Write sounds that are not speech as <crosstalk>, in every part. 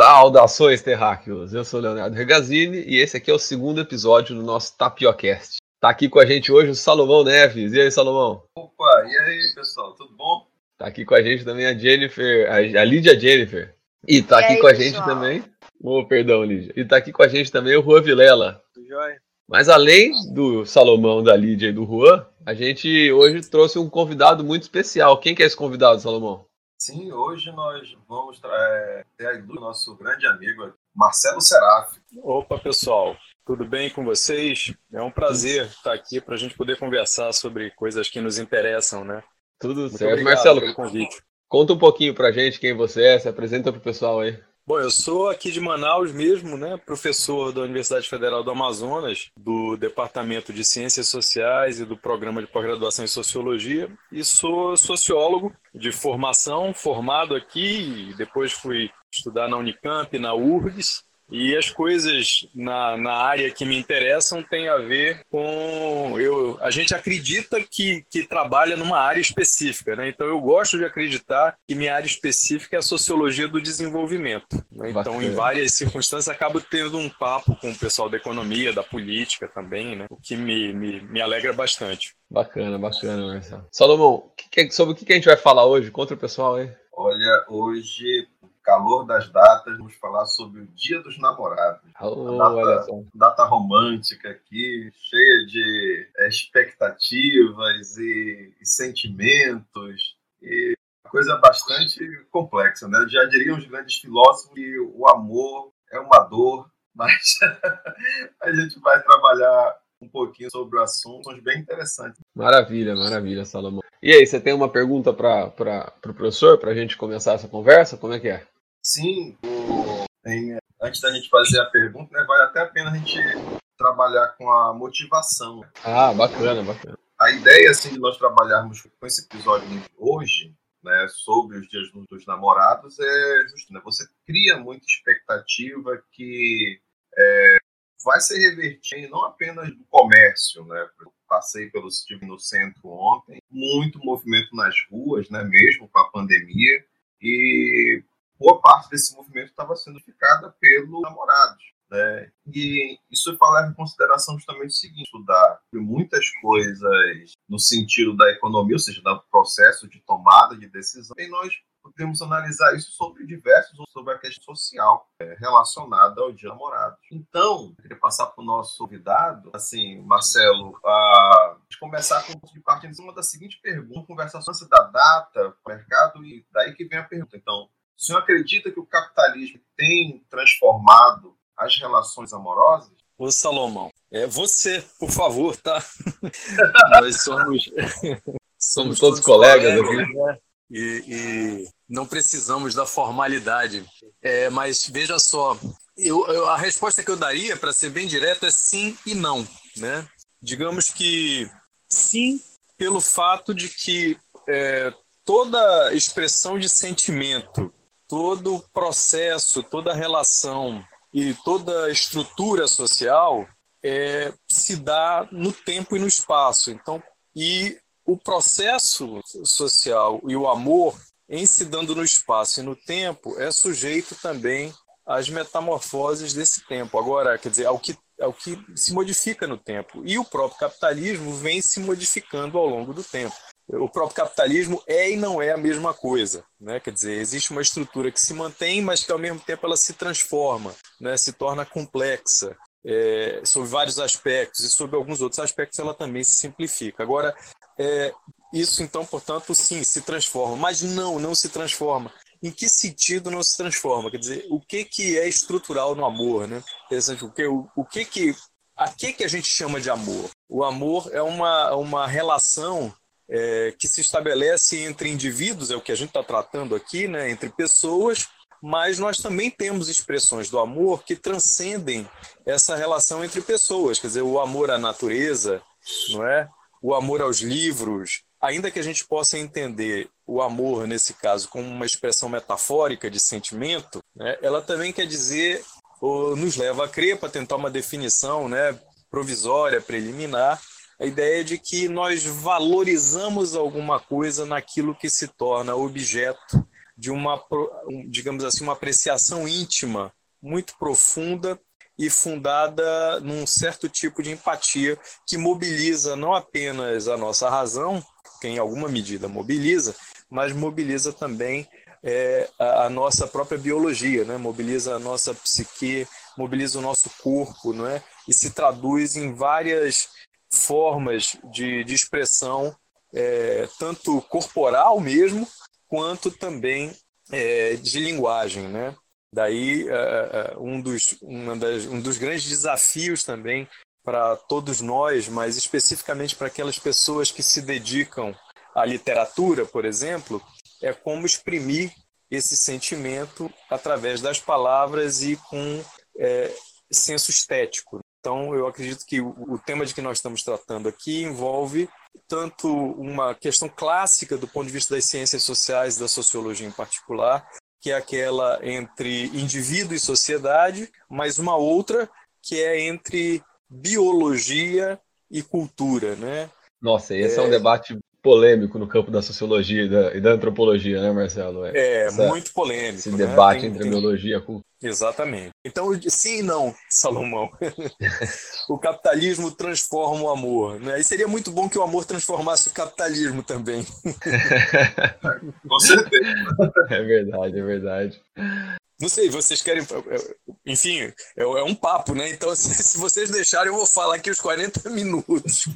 Saudações, terráqueos! Eu sou o Leonardo Regazzini e esse aqui é o segundo episódio do nosso Tapiocast. Tá aqui com a gente hoje o Salomão Neves. E aí, Salomão? Opa, e aí, pessoal, tudo bom? Tá aqui com a gente também a Jennifer, a, Lídia Jennifer. E tá E aqui aí, com a gente pessoal? também. Oh, perdão, Lídia. E tá aqui com a gente também o Juan Vilela. Tudo jóia? Mas além do Salomão, da Lídia e do Juan, a gente hoje trouxe um convidado muito especial. Quem que é esse convidado, Salomão? Sim, hoje nós vamos é, ter a do nosso grande amigo Marcelo Seraf. Opa, pessoal, tudo bem com vocês? É um prazer estar aqui para a gente poder conversar sobre coisas que nos interessam, né? Tudo Muito certo. obrigado Marcelo, pelo convite. conta um pouquinho pra gente quem você é, se apresenta pro pessoal aí. Bom, eu sou aqui de Manaus mesmo, né? Professor da Universidade Federal do Amazonas, do Departamento de Ciências Sociais e do Programa de Pós-Graduação em Sociologia, e sou sociólogo de formação, formado aqui, e depois fui estudar na Unicamp, na URGS, e as coisas na, na área que me interessam têm a ver com. Eu, a gente acredita que, que trabalha numa área específica, né? Então eu gosto de acreditar que minha área específica é a sociologia do desenvolvimento. né? Então, Bacana. em várias circunstâncias, acabo tendo um papo com o pessoal da economia, da política também, né? O que me, me, me alegra bastante. Bacana, bacana, Marcelo. Salomão, que que- sobre o que que a gente vai falar hoje? Conta o pessoal aí. Olha, hoje, calor das datas, vamos falar sobre o Dia dos Namorados. Oh, Data-. Data romântica aqui, cheia de é, expectativas e, e sentimentos. E uma coisa bastante complexa, né? Já diriam os grandes filósofos que o amor é uma dor, <laughs> mas a gente vai trabalhar um pouquinho sobre o assunto, bem interessantes. Maravilha, maravilha, Salomão. E aí, você tem uma pergunta para o pro professor, para a gente começar essa conversa? Como é que é? Sim, o- em- antes da gente fazer a pergunta, né, vale até a pena a gente trabalhar com a motivação. Ah, bacana, bacana. A ideia assim, de nós trabalharmos com esse episódio hoje, né, sobre os dias dos dos namorados, é justo, né, você cria muita expectativa que é, vai ser revertida não apenas do comércio, né? Eu passei pelo estive no centro ontem, muito movimento nas ruas, né, mesmo com a pandemia, e boa parte desse movimento estava sendo ficada pelos namorados. Né? E isso leva em consideração justamente o seguinte: estudar muitas coisas no sentido da economia, ou seja, do processo de tomada de decisão, e nós podemos analisar isso sobre diversos, sobre a questão social é, relacionada ao dia dos namorados. Então, queria passar para o nosso convidado, assim, Marcelo, a começar com de partida em uma da seguinte pergunta, conversação da data, mercado, e daí que vem a pergunta. Então, o senhor acredita que o capitalismo tem transformado as relações amorosas? Ô, Salomão, é você, por favor, tá? <laughs> Nós somos. <laughs> Somos todos colegas aqui. né? E, e não precisamos da formalidade. É, mas veja só, eu, eu- a resposta que eu daria, para ser bem direto, é sim e não. Né? Digamos que sim, pelo fato de que é, toda expressão de sentimento, todo processo, toda relação e toda estrutura social é, se dá no tempo e no espaço. Então, e o processo social e o amor, em se dando no espaço e no tempo, é sujeito também às metamorfoses desse tempo. Agora, quer dizer, ao que, ao que se modifica no tempo. E o próprio capitalismo vem se modificando ao longo do tempo. O próprio capitalismo é e não é a mesma coisa, né? Quer dizer, existe uma estrutura que se mantém, mas que ao mesmo tempo ela se transforma, né? Se torna complexa, é, sob vários aspectos e sob alguns outros aspectos ela também se simplifica. Agora, é, isso então, portanto, sim, se transforma, mas não, não se transforma. Em que sentido não se transforma? Quer dizer, o que que é estrutural no amor, né? Interessante, o que o, que que a que que a gente chama de amor? O amor é uma uma relação é, que se estabelece entre indivíduos, é o que a gente está tratando aqui, né? Entre pessoas mas nós também temos expressões do amor que transcendem essa relação entre pessoas, quer dizer, o amor à natureza, não é? O amor aos livros, ainda que a gente possa entender o amor nesse caso como uma expressão metafórica de sentimento, né? Ela também quer dizer ou nos leva a crer para tentar uma definição, né, provisória, preliminar, a ideia de que nós valorizamos alguma coisa naquilo que se torna objeto de uma, digamos assim, uma apreciação íntima muito profunda e fundada num certo tipo de empatia que mobiliza não apenas a nossa razão, que em alguma medida mobiliza, mas mobiliza também é, a, a, nossa própria biologia, né? mobiliza a nossa psique, mobiliza o nosso corpo, não é? e se traduz em várias formas de, de expressão, é, tanto corporal mesmo, quanto também é, de linguagem. Né? Daí, uh, um, dos, das, um dos grandes desafios também para todos nós, mas especificamente para aquelas pessoas que se dedicam à literatura, por exemplo, é como exprimir esse sentimento através das palavras e com é, senso estético. Então, eu acredito que o, tema de que nós estamos tratando aqui envolve tanto uma questão clássica do ponto de vista das ciências sociais e da sociologia em particular, que é aquela entre indivíduo e sociedade, mas uma outra que é entre biologia e cultura, né? Nossa, esse é, é um debate polêmico no campo da sociologia e da, e da antropologia, né, Marcelo? É, é Essa, muito polêmico. Esse né? debate tem, entre tem... biologia e cultura. Exatamente. Então, sim e não, Salomão. <laughs> o capitalismo transforma o amor. Né? E seria muito bom que o amor transformasse o capitalismo também. <laughs> Com certeza. É verdade, é verdade. Não sei, vocês querem. Enfim, é, é um papo, né? Então, <laughs> se, vocês deixarem, eu vou falar aqui os 40 minutos. <laughs>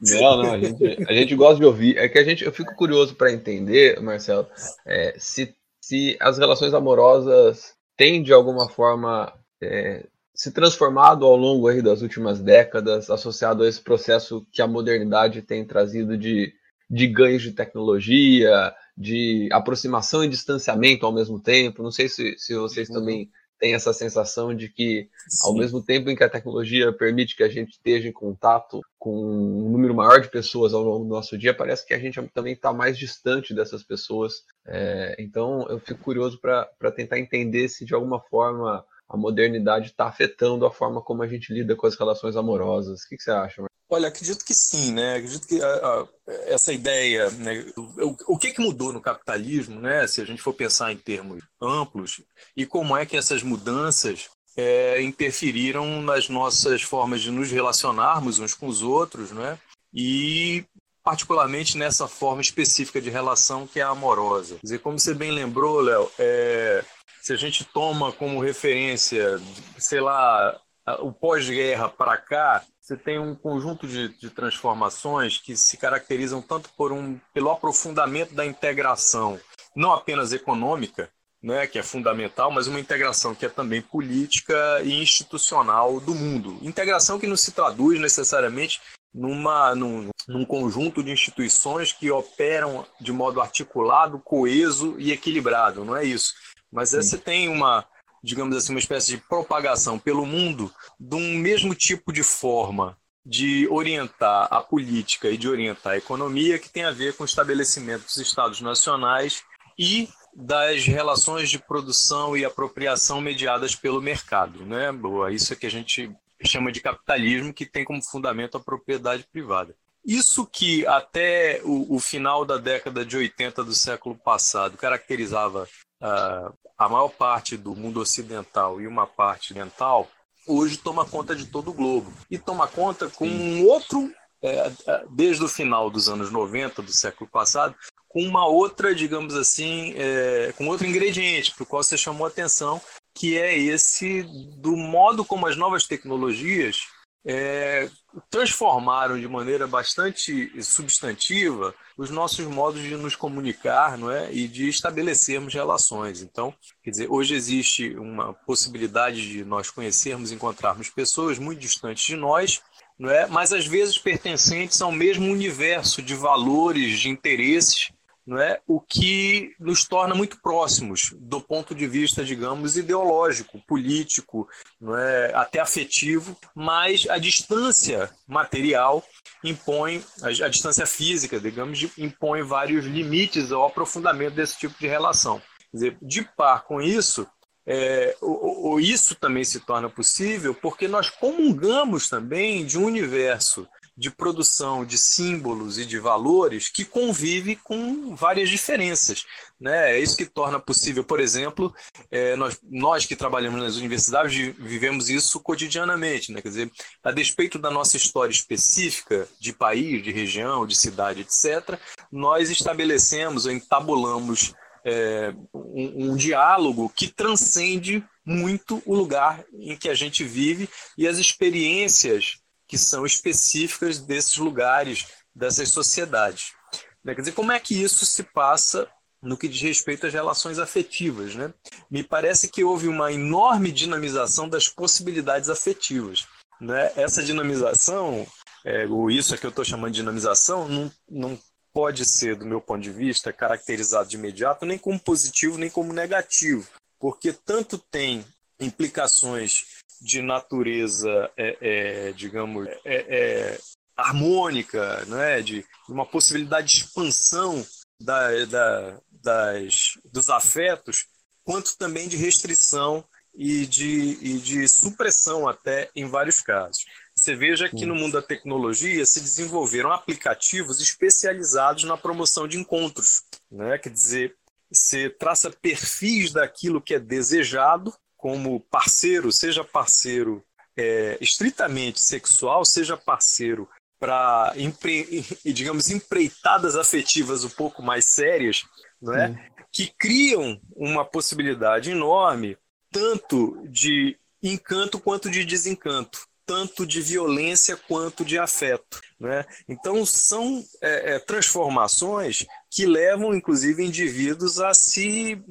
Não, não, a gente, a gente gosta de ouvir. É que a gente, eu fico curioso para entender, Marcelo, é, se, se as relações amorosas têm, de alguma forma, é, se transformado ao longo aí das últimas décadas, associado a esse processo que a modernidade tem trazido de, de ganhos de tecnologia, de aproximação e distanciamento ao mesmo tempo. Não sei se, se vocês uhum. também têm essa sensação de que, Sim. ao mesmo tempo em que a tecnologia permite que a gente esteja em contato com um número maior de pessoas ao longo do nosso dia, parece que a gente também está mais distante dessas pessoas. É, então, eu fico curioso para tentar entender se, de alguma forma, a modernidade está afetando a forma como a gente lida com as relações amorosas. O que, que você acha? Olha, acredito que sim, né? Acredito que a, a, essa ideia, né? o, o que, que mudou no capitalismo, né? Se a gente for pensar em termos amplos, e como é que essas mudanças é, interferiram nas nossas formas de nos relacionarmos uns com os outros, né? E particularmente nessa forma específica de relação que é a amorosa. Quer dizer, como você bem lembrou, Léo, é, se a gente toma como referência, sei lá, o pós-guerra para cá, você tem um conjunto de, de, transformações que se caracterizam tanto por um, pelo aprofundamento da integração, não apenas econômica, né, que é fundamental, mas uma integração que é também política e institucional do mundo. Integração que não se traduz necessariamente numa, num, num conjunto de instituições que operam de modo articulado, coeso e equilibrado, não é isso. Mas você tem uma, digamos assim, uma espécie de propagação pelo mundo de um mesmo tipo de forma de orientar a política e de orientar a economia que tem a ver com o estabelecimento dos estados nacionais e das relações de produção e apropriação mediadas pelo mercado, né? Isso é que a gente chama de capitalismo, que tem como fundamento a propriedade privada. Isso que até o, o final da década de 80 do século passado caracterizava uh, a maior parte do mundo ocidental e uma parte oriental, hoje toma conta de todo o globo. E toma conta com um outro, é, é, desde o final dos anos 90 do século passado, com uma outra, digamos assim, é, com outro ingrediente para o qual você chamou atenção, que é esse do modo como as novas tecnologias é, transformaram de maneira bastante substantiva os nossos modos de nos comunicar não é? e de estabelecermos relações. Então, quer dizer, hoje existe uma possibilidade de nós conhecermos, encontrarmos pessoas muito distantes de nós, não é? mas às vezes pertencentes ao mesmo universo de valores, de interesses não é? o que nos torna muito próximos do ponto de vista, digamos, ideológico, político, não é? até afetivo, mas a distância material impõe, a, a distância física, digamos, impõe vários limites ao aprofundamento desse tipo de relação. Quer dizer, de par com isso, é, o, o, isso também se torna possível porque nós comungamos também de um universo de produção de símbolos e de valores que convive com várias diferenças. Né? É isso que torna possível, por exemplo, é, nós, nós que trabalhamos nas universidades vivemos isso cotidianamente. Né? Quer dizer, a despeito da nossa história específica de país, de região, de cidade, etc., nós estabelecemos ou entabulamos é, um, um diálogo que transcende muito o lugar em que a gente vive e as experiências que são específicas desses lugares, dessas sociedades. Né? Quer dizer, como é que isso se passa no que diz respeito às relações afetivas? Né? Me parece que houve uma enorme dinamização das possibilidades afetivas. Né? Essa dinamização, é, ou isso é que eu estou chamando de dinamização, não, não pode ser, do meu ponto de vista, caracterizado de imediato nem como positivo nem como negativo, porque tanto tem implicações de natureza, é, é, digamos, é, é harmônica, né? de uma possibilidade de expansão da, da, das, dos afetos, quanto também de restrição e de, e de supressão até em vários casos. Você veja que no mundo da tecnologia se desenvolveram aplicativos especializados na promoção de encontros. Né? Quer dizer, você traça perfis daquilo que é desejado como parceiro, seja parceiro é, estritamente sexual, seja parceiro para, digamos, empreitadas afetivas um pouco mais sérias, não é? que criam uma possibilidade enorme tanto de encanto quanto de desencanto tanto de violência quanto de afeto. Né? Então, são é, é, transformações que levam, inclusive, indivíduos a se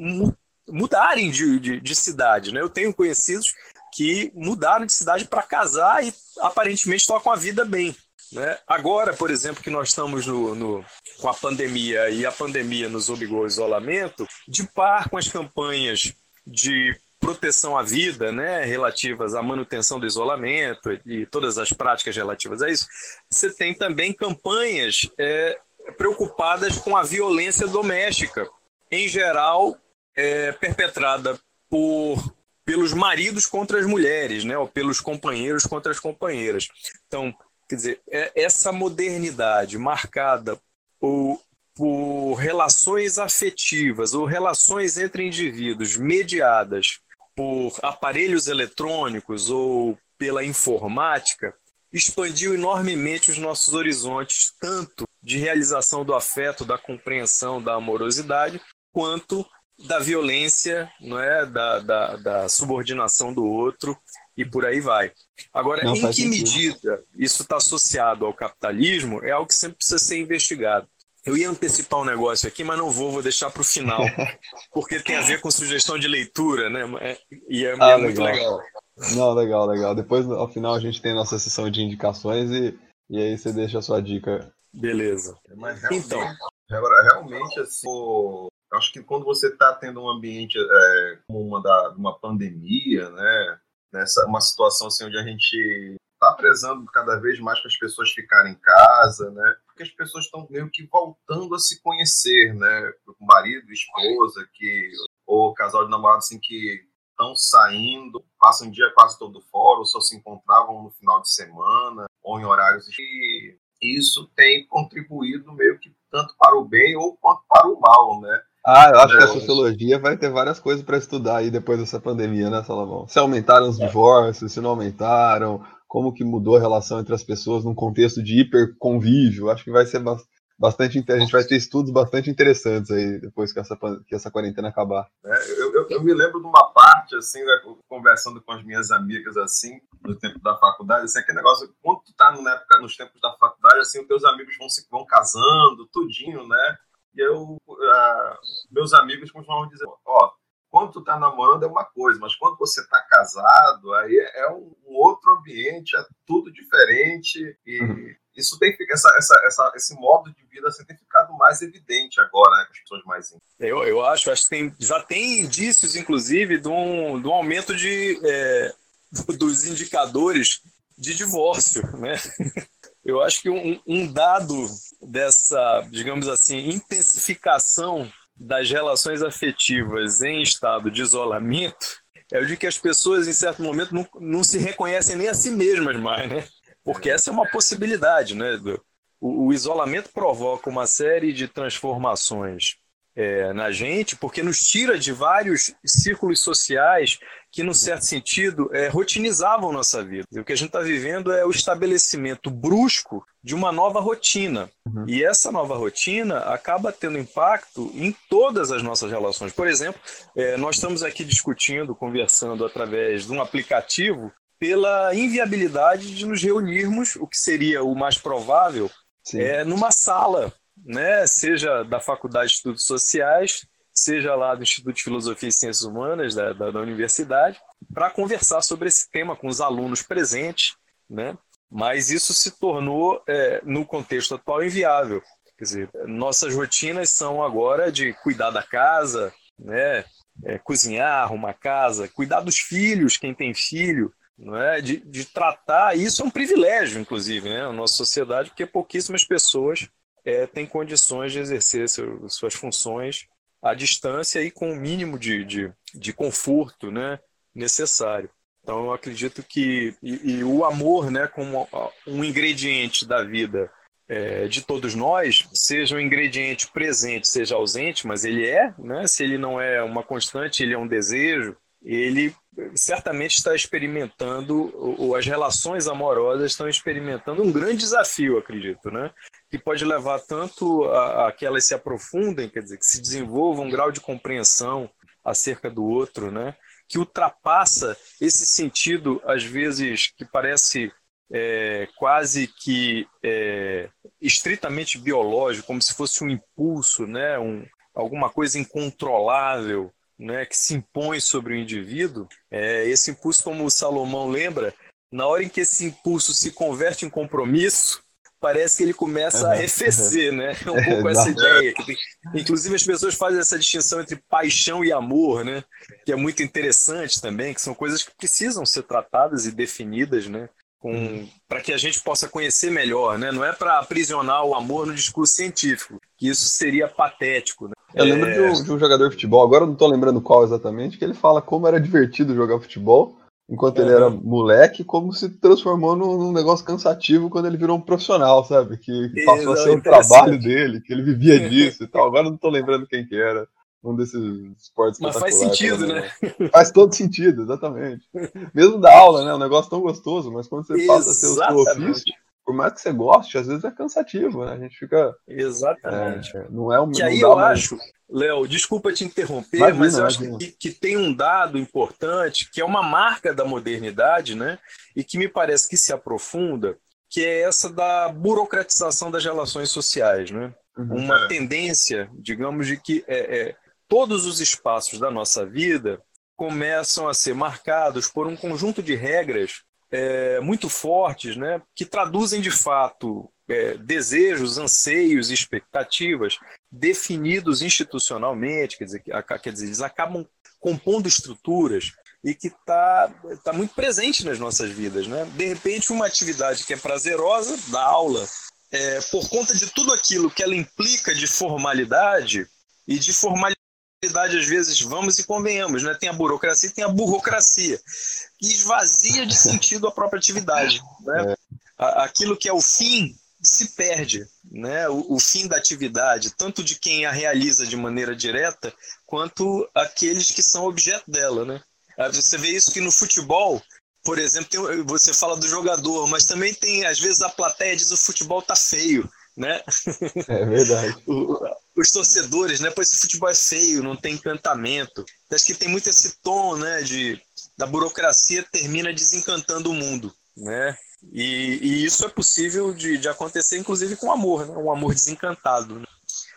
mudarem de, de, de, cidade. Né? Eu tenho conhecidos que mudaram de cidade para casar e aparentemente tocam a vida bem. Né? Agora, por exemplo, que nós estamos no, no, com a pandemia e a pandemia nos obrigou ao isolamento, de par com as campanhas de proteção à vida, né, relativas à manutenção do isolamento e todas as práticas relativas a isso, você tem também campanhas é, preocupadas com a violência doméstica, em geral é, perpetrada por pelos maridos contra as mulheres, né, ou pelos companheiros contra as companheiras. Então, quer dizer, é, essa modernidade marcada por, por relações afetivas ou relações entre indivíduos mediadas por aparelhos eletrônicos ou pela informática, expandiu enormemente os nossos horizontes, tanto de realização do afeto, da compreensão, da amorosidade, quanto da violência, não é, da, da, da subordinação do outro e por aí vai. Agora, não, em que sentido. medida isso está associado ao capitalismo é algo que sempre precisa ser investigado. Eu ia antecipar um negócio aqui, mas não vou, vou deixar para o final, <laughs> porque tem a ver com sugestão de leitura, né? É, e é, ah, é muito legal. Não, legal, legal. Depois, ao final, a gente tem a nossa sessão de indicações e, e aí você deixa a sua dica. Beleza. Mas realmente, então. Agora, realmente, assim, acho que quando você está tendo um ambiente é, como uma, da, uma pandemia, né? Nessa, uma situação assim onde a gente está prezando cada vez mais para as pessoas ficarem em casa, né? Porque as pessoas estão meio que voltando a se conhecer, né? Marido, esposa, que ou casal de namorados assim que estão saindo, passam o dia quase todo fora, ou só se encontravam no final de semana ou em horários e isso tem contribuído meio que tanto para o bem ou quanto para o mal, né? Ah, eu acho é, que a sociologia vai ter várias coisas para estudar aí depois dessa pandemia, né, Salomão? Se aumentaram os divórcios, se não aumentaram, como que mudou a relação entre as pessoas num contexto de hiperconvívio. Acho que vai ser bastante a gente vai ter estudos bastante interessantes aí depois que essa, que essa quarentena acabar. É, eu, eu, eu, me lembro de uma parte, assim, né, conversando com as minhas amigas, assim, no tempo da faculdade, assim, aquele negócio, quando tu tá na época, nos tempos da faculdade, assim, os teus amigos vão se vão casando, tudinho, né? E eu, uh, meus amigos continuavam dizer, ó, oh, quando tu tá namorando é uma coisa, mas quando você tá casado, aí é um, um outro ambiente, é tudo diferente e uhum. isso tem essa, essa, essa, esse modo de vida assim, tem ficado mais evidente agora, né, com as pessoas mais íntimas. Eu, eu acho, acho que tem, já tem indícios, inclusive, de um, de um aumento de, é, <laughs> dos indicadores de divórcio, né? <laughs> Eu acho que um, um dado dessa, digamos assim, intensificação das relações afetivas em estado de isolamento é o de que as pessoas, em certo momento, não, não se reconhecem nem a si mesmas mais, né? Porque essa é uma possibilidade, né? O, o isolamento provoca uma série de transformações é, na gente, porque nos tira de vários círculos sociais que, no certo sentido, é, rotinizavam nossa vida. E o que a gente está vivendo é o estabelecimento brusco de uma nova rotina. Uhum. E essa nova rotina acaba tendo impacto em todas as nossas relações. Por exemplo, é, nós estamos aqui discutindo, conversando através de um aplicativo pela inviabilidade de nos reunirmos, o que seria o mais provável, é, numa sala né, seja da Faculdade de Estudos Sociais, seja lá do Instituto de Filosofia e Ciências Humanas da, da, da universidade, para conversar sobre esse tema com os alunos presentes, né? Mas isso se tornou, é, no contexto atual, inviável. Quer dizer, nossas rotinas são agora de cuidar da casa, né? É, cozinhar, arrumar casa, cuidar dos filhos, quem tem filho, não é? de, de tratar. Isso é um privilégio, inclusive, né? na nossa sociedade, porque pouquíssimas pessoas é, tem condições de exercer seu, suas funções à distância e com o mínimo de, de, de conforto né, necessário. Então, eu acredito que e, e, o amor, né, como um ingrediente da vida é, de todos nós, seja um ingrediente presente, seja ausente, mas ele é, né? Se ele não é uma constante, ele é um desejo. Ele certamente está experimentando, ou as relações amorosas estão experimentando um grande desafio, acredito, né? Que pode levar tanto a, a que elas se aprofundem, quer dizer, que se desenvolvam um grau de compreensão acerca do outro, né? Que ultrapassa esse sentido, às vezes, que parece é, quase que é, estritamente biológico, como se fosse um impulso, né? Um, alguma coisa incontrolável, né, que se impõe sobre o indivíduo, é, esse impulso, como o Salomão lembra, na hora em que esse impulso se converte em compromisso, parece que ele começa uhum. a arrefecer, né? É <laughs> um é, pouco essa ideia. Inclusive, as pessoas fazem essa distinção entre paixão e amor, né? Que é muito interessante também, que são coisas que precisam ser tratadas e definidas, né? Uhum. para que a gente possa conhecer melhor, né? Não é para aprisionar o amor no discurso científico, que isso seria patético. Né? Eu lembro é... de, um, de, um, jogador de futebol, agora eu não estou lembrando qual exatamente, que ele fala como era divertido jogar futebol enquanto ele era moleque, como se transformou num, num, negócio cansativo quando ele virou um profissional, sabe? Que, que passou a ser o trabalho dele, que ele vivia disso e tal. Agora eu não estou lembrando quem que era um desses esportes Mas faz sentido, né? Faz todo sentido, exatamente. Mesmo da aula, né? Um negócio tão gostoso, mas quando você passa a ser o seu ofício, por mais que você goste, às vezes é cansativo, né? A gente fica. Exatamente. É, não é um. Que aí eu mais... acho, Léo, desculpa te interromper, imagina, mas eu imagina. acho que, que tem um dado importante, que é uma marca da modernidade, né? E que me parece que se aprofunda, que é essa da burocratização das relações sociais, né? Uhum. Uma tendência, digamos, de que é, é todos os espaços da nossa vida começam a ser marcados por um conjunto de regras é, muito fortes, né, que traduzem de fato é, desejos, anseios expectativas definidos institucionalmente, quer dizer, quer dizer, eles acabam compondo estruturas e que está tá muito presente nas nossas vidas. Né? De repente, uma atividade que é prazerosa, da aula, é, por conta de tudo aquilo que ela implica de formalidade, e de formalidade às vezes, vamos e convenhamos, né? Tem a burocracia e tem a burocracia, que esvazia de sentido a própria atividade. Né? É. Aquilo que é o fim se perde, né? O, o, fim da atividade, tanto de quem a realiza de maneira direta, quanto aqueles que são objeto dela, né? Você vê isso que no futebol, por exemplo, tem, você fala do jogador, mas também tem, às vezes, a plateia diz o futebol tá feio né? É verdade. <laughs> os torcedores, né? Pois esse futebol é feio, não tem encantamento. Acho que tem muito esse tom, né? De da burocracia termina desencantando o mundo, né? E, e isso é possível de, de acontecer, inclusive com amor, né? Um amor desencantado, né?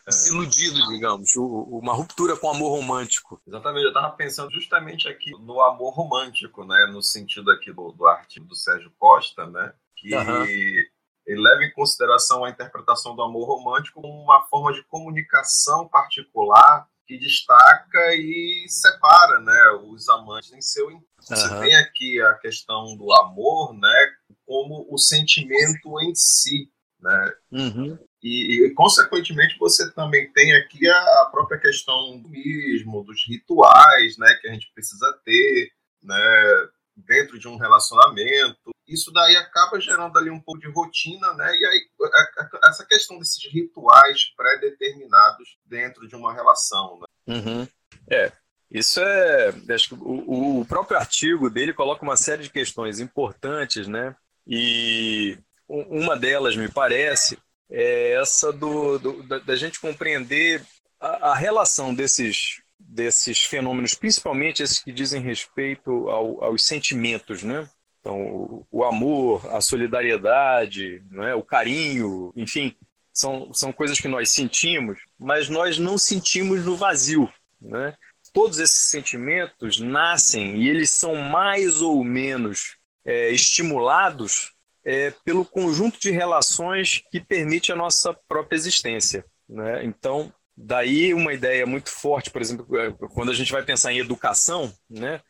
desiludido, digamos, uma ruptura com o amor romântico. Exatamente, eu estava pensando justamente aqui no amor romântico, né, no sentido aqui do, do artigo do Sérgio Costa, né, que uhum ele leva em consideração a interpretação do amor romântico como uma forma de comunicação particular que destaca e separa né, os amantes em seu uhum. Você tem aqui a questão do amor né, como o sentimento em si. Né? Uhum. E, e, consequentemente, você também tem aqui a, a, própria questão do mismo, dos rituais né, que a gente precisa ter né, dentro de um relacionamento isso daí acaba gerando ali um pouco de rotina, né? E aí a, a, essa questão desses rituais pré-determinados dentro de uma relação, né? Uhum. É, isso é. Acho que o, o, próprio artigo dele coloca uma série de questões importantes, né? E uma delas, me parece, é essa do, do da, da, gente compreender a, a, relação desses, desses fenômenos, principalmente esses que dizem respeito ao, aos sentimentos, né? Então, o, amor, a solidariedade, é? o carinho, enfim, são, são coisas que nós sentimos, mas nós não sentimos no vazio. Né? Todos esses sentimentos nascem e eles são mais ou menos é, estimulados é, pelo conjunto de relações que permite a nossa própria existência. Né? Então, daí uma ideia muito forte, por exemplo, é, quando a gente vai pensar em educação, né?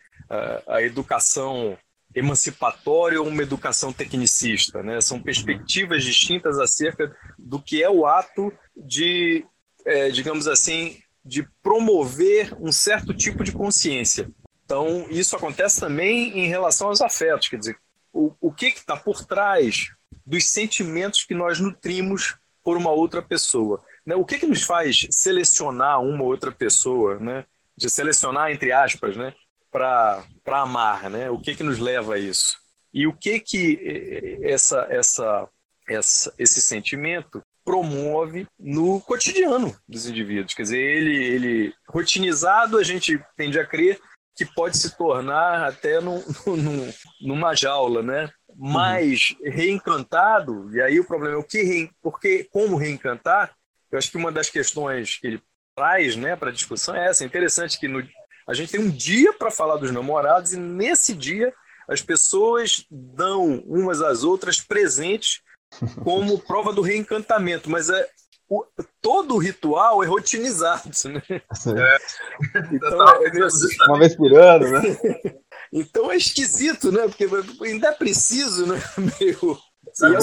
a educação emancipatória ou uma educação tecnicista, né? São perspectivas distintas acerca do que é o ato de, é, digamos assim, de promover um certo tipo de consciência. Então, isso acontece também em relação aos afetos, quer dizer, o, o que está por trás dos sentimentos que nós nutrimos por uma outra pessoa. Né? O que, que nos faz selecionar uma outra pessoa, né? de selecionar entre aspas, né? Para amar, né? O que que nos leva a isso? E o que que essa essa, essa esse sentimento promove no cotidiano dos indivíduos? Quer dizer, ele ele rotinizado, a gente tende a crer que pode se tornar até num, <laughs> num, numa jaula, né? Mas uhum. reencantado, e aí o problema é o que re, porque como reencantar? Eu acho que uma das questões que ele traz, né, para discussão é essa. É interessante que no, a gente tem um dia para falar dos namorados e nesse dia as pessoas dão umas às outras presentes como <laughs> prova do reencantamento, mas é o, todo o ritual é rotinizado, né? É. Então, é assim. Uma vez por ano, né? <laughs> então é esquisito, né? Porque ainda é preciso, né? <laughs> Meio...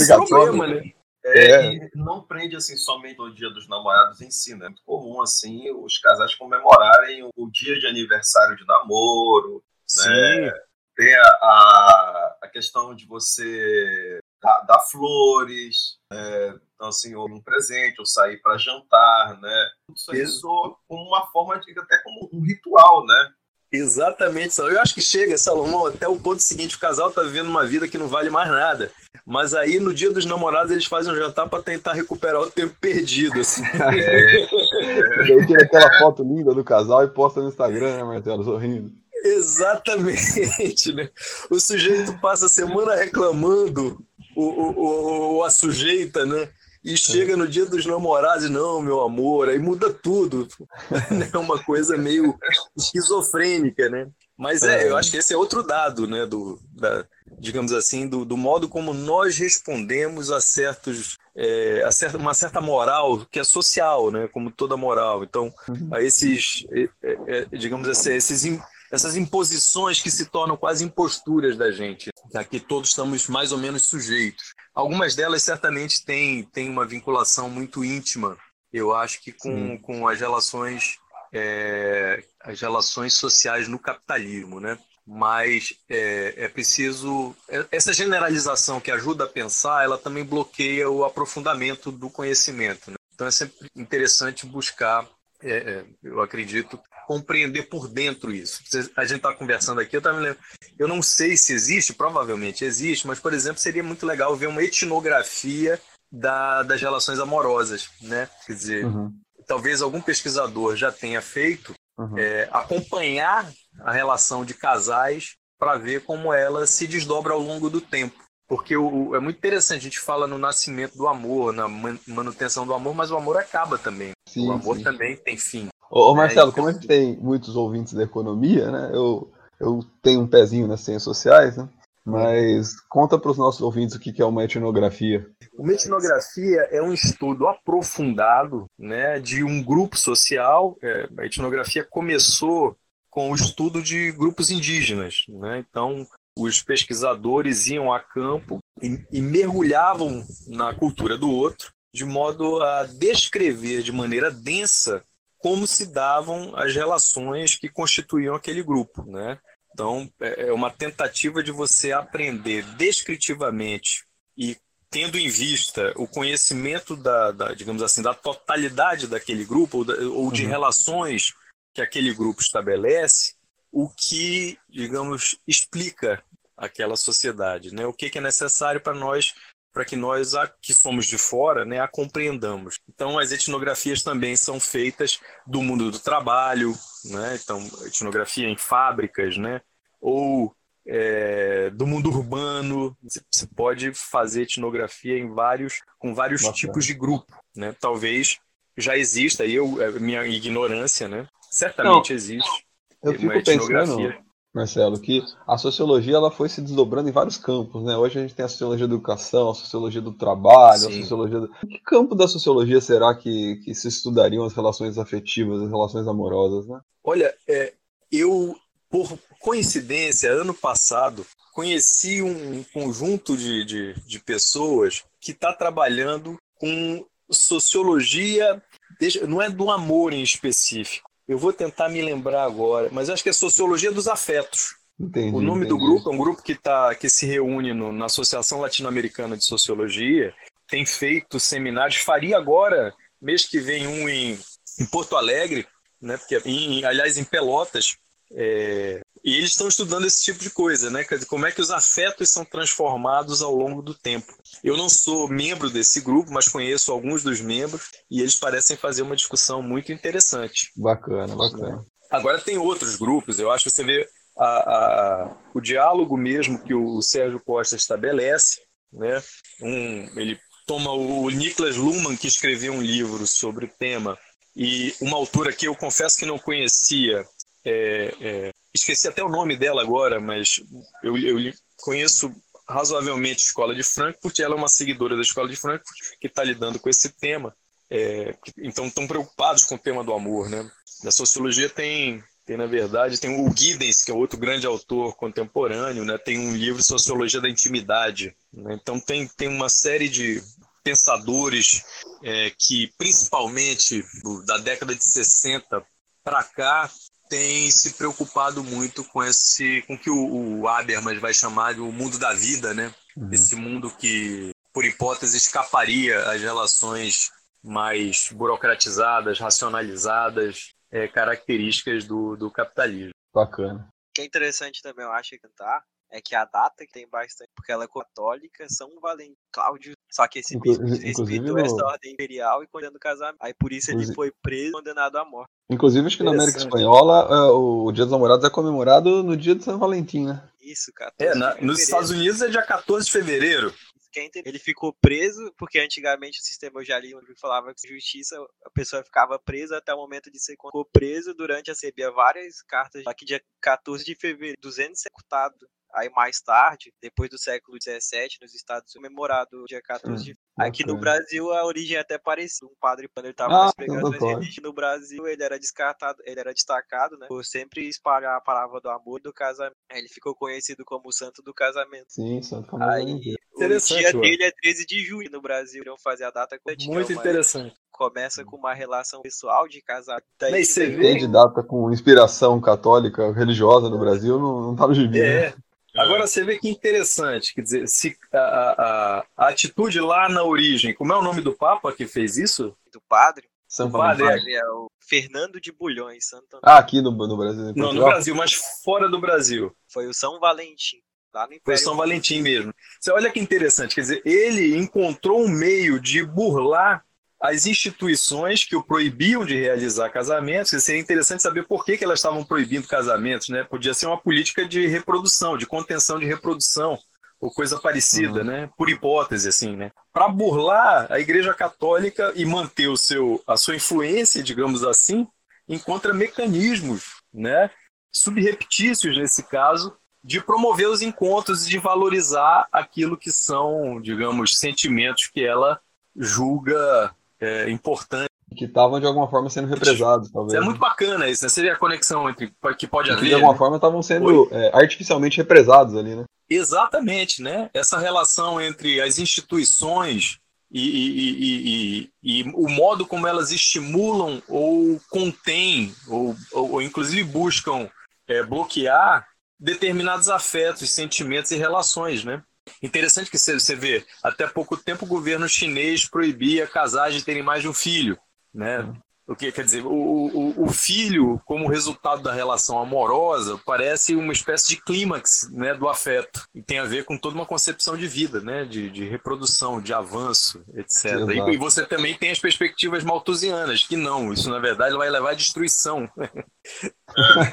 é um problema, né? É, é. não prende assim somente o dia dos namorados em si, né? É muito comum assim os casais comemorarem o dia de aniversário de namoro, né? Sim. né? Tem a, a, a, questão de você dar, dar flores, né? então assim, ou um presente, ou sair para jantar, né? Isso aí soa como uma forma de até como um ritual, né? Exatamente, Eu acho que chega, Salomão, até o ponto seguinte: o casal tá vivendo uma vida que não vale mais nada. Mas aí, no dia dos namorados, eles fazem um jantar para tentar recuperar o tempo perdido. Assim. <laughs> É. Daí tira aquela foto linda do casal e posta no Instagram, né, Marcelo, sorrindo. Exatamente, né? O sujeito passa a semana reclamando, o, o, o, a sujeita, né? E chega no dia dos namorados, não, meu amor, aí muda tudo. <laughs> É uma coisa meio esquizofrênica, né? Mas é, eu acho que esse é outro dado, né? Do, da, digamos assim, do, do modo como nós respondemos a certos, é, a certa, uma certa moral que é social, né? Como toda moral. Então, uhum. a esses, é, é, é, digamos assim, esses essas imposições que se tornam quase imposturas da gente, a que todos estamos mais ou menos sujeitos. Algumas delas certamente têm, têm uma vinculação muito íntima, eu acho que com, com as relações é, as relações sociais no capitalismo, né? Mas é, é preciso é, essa generalização que ajuda a pensar, ela também bloqueia o aprofundamento do conhecimento. Né? Então é sempre interessante buscar, é, é eu acredito, compreender por dentro isso. A gente está conversando aqui, eu estava me lembrando, eu não sei se existe, provavelmente existe, mas, por exemplo, seria muito legal ver uma etnografia da, das relações amorosas, né? Quer dizer, uhum. talvez algum pesquisador já tenha feito, uhum. é, acompanhar a relação de casais para ver como ela se desdobra ao longo do tempo. Porque o, é muito interessante, a gente fala no nascimento do amor, na manutenção do amor, mas o amor acaba também. Sim, o amor sim. também tem fim. Ô, ô Marcelo, é, como a gente tem muitos ouvintes da economia, né? Eu, eu tenho um pezinho nas ciências sociais, né? Mas conta para os nossos ouvintes o que é uma etnografia. Uma etnografia é um estudo aprofundado né, de um grupo social. É, a etnografia começou com o estudo de grupos indígenas. Né? Então, os pesquisadores iam a campo e, e mergulhavam na cultura do outro, de modo a descrever de maneira densa como se davam as relações que constituíam aquele grupo, né? Então, é, é uma tentativa de você aprender descritivamente e tendo em vista o conhecimento da, da digamos assim, da totalidade daquele grupo ou, da, ou de uhum. relações que aquele grupo estabelece, o que, digamos, explica aquela sociedade, né? O que, que é necessário para nós para que nós que somos de fora, né, a compreendamos. Então, as etnografias também são feitas do mundo do trabalho, né? Então, etnografia em fábricas, né? Ou é, do mundo urbano. Você pode fazer etnografia em vários, com vários Bacana. tipos de grupo, né? Talvez já exista, aí eu, é minha ignorância, né? Certamente Não, existe. Eu fico pensando, Marcelo, que a sociologia ela foi se desdobrando em vários campos, né? Hoje a gente tem a sociologia da educação, a sociologia do trabalho, Sim. a sociologia do... Que campo da sociologia será que, que se estudariam as relações afetivas, as relações amorosas, né? Olha, é, eu por coincidência, ano passado, conheci um conjunto de, de, de pessoas que está trabalhando com sociologia, não é do amor em específico. Eu vou tentar me lembrar agora, mas acho que é sociologia dos afetos. Entendi, o nome entendi. do grupo é um grupo que, tá, que se reúne no, na Associação Latino-Americana de Sociologia, tem feito seminários, faria agora, mês que vem, um em, em Porto Alegre, né, porque, em, aliás, em Pelotas, é, e eles estão estudando esse tipo de coisa, né? Como é que os afetos são transformados ao longo do tempo. Eu não sou membro desse grupo, mas conheço alguns dos membros e eles parecem fazer uma discussão muito interessante. Bacana, bacana. Agora tem outros grupos, eu acho que você vê a, a, o diálogo mesmo que o Sérgio Costa estabelece, né? Um, ele toma o Niklas Luhmann, que escreveu um livro sobre o tema, e uma autora que eu confesso que não conhecia, é, é, esqueci até o nome dela agora, mas eu, eu conheço razoavelmente a Escola de Frankfurt, ela é uma seguidora da Escola de Frankfurt que está lidando com esse tema. É, então estão preocupados com o tema do amor, né? Na sociologia tem, tem na verdade, tem o Giddens, que é outro grande autor contemporâneo, né? Tem um livro Sociologia da Intimidade. Né? Então tem, tem uma série de pensadores é, que, principalmente da década de 60 para cá, tem se preocupado muito com esse, com que o, o Habermas vai chamar de o mundo da vida, né? Uhum. Esse mundo que, por hipótese, escaparia às relações mais burocratizadas, racionalizadas, é, características do, do capitalismo. Bacana. O que é interessante também, eu acho, cantar é que a data que tem bastante, porque ela é católica, São Valentim, Cláudio, só que esse bispo respeitou essa ordem imperial e condenou o casamento. Aí por isso ele foi preso e condenado à morte. Inclusive, acho que na América Espanhola é, o Dia dos Namorados é comemorado no dia de São Valentim, né? Isso, cara. É, na, nos Estados Unidos é dia 14 de fevereiro. Ele ficou preso porque antigamente o sistema eu já li falava que justiça a pessoa ficava presa até o momento de ser ficou preso durante a recebia várias cartas aqui dia 14 de fevereiro 200 executado Aí mais tarde, depois do século XVII, nos Estados Unidos, comemorado dia 14 de hum, Aqui no Brasil a origem é até parecida. Um padre, quando ele estava ah, nas pregações no Brasil, ele era descartado, ele era destacado, né? Por sempre espalhar a palavra do amor e do casamento. Ele ficou conhecido como o santo do casamento. Sim, santo casamento. O dia dele é 13 de junho no Brasil. Iriam fazer a data Muito interessante. Começa com uma relação pessoal de casar. Daí você vê de data com inspiração católica, religiosa no Brasil, não, não tá no gibi. É. Né? Agora você vê que interessante, quer dizer, se a, a, a, atitude lá na origem, como é o nome do Papa que fez isso? Do padre? São padre, padre é o Fernando de Bulhões, Santo Ah, aqui no, no Brasil. Não, no Brasil, mas fora do Brasil. Foi o São Valentim. Lá no Foi o São Valentim mesmo. Você olha que interessante, quer dizer, ele encontrou um meio de burlar as instituições que o proibiam de realizar casamentos, seria interessante saber por que, que elas estavam proibindo casamentos, né? Podia ser uma política de reprodução, de contenção de reprodução, ou coisa parecida, uhum. né? Por hipótese, assim, né? Para burlar a Igreja Católica e manter o seu, a sua influência, digamos assim, encontra mecanismos, né? Subreptícios, nesse caso, de promover os encontros e de valorizar aquilo que são, digamos, sentimentos que ela julga é, importante. Que estavam de alguma forma sendo represados, talvez. É muito bacana isso, né? Seria a conexão entre que pode haver. De alguma né? forma estavam sendo é, artificialmente represados ali, né? Exatamente, né? Essa relação entre as instituições e, e, e, e, o modo como elas estimulam ou contêm, ou, ou, ou inclusive buscam é, bloquear determinados afetos, sentimentos e relações, né? Interessante que você vê, até pouco tempo o governo chinês proibia casais de terem mais de um filho, né? O que quer dizer, o, o, o, filho, como resultado da relação amorosa, parece uma espécie de clímax né, do afeto. E tem a ver com toda uma concepção de vida, né, de, de reprodução, de avanço, etc. E, e, você também tem as perspectivas malthusianas, que não, isso na verdade vai levar à destruição <laughs>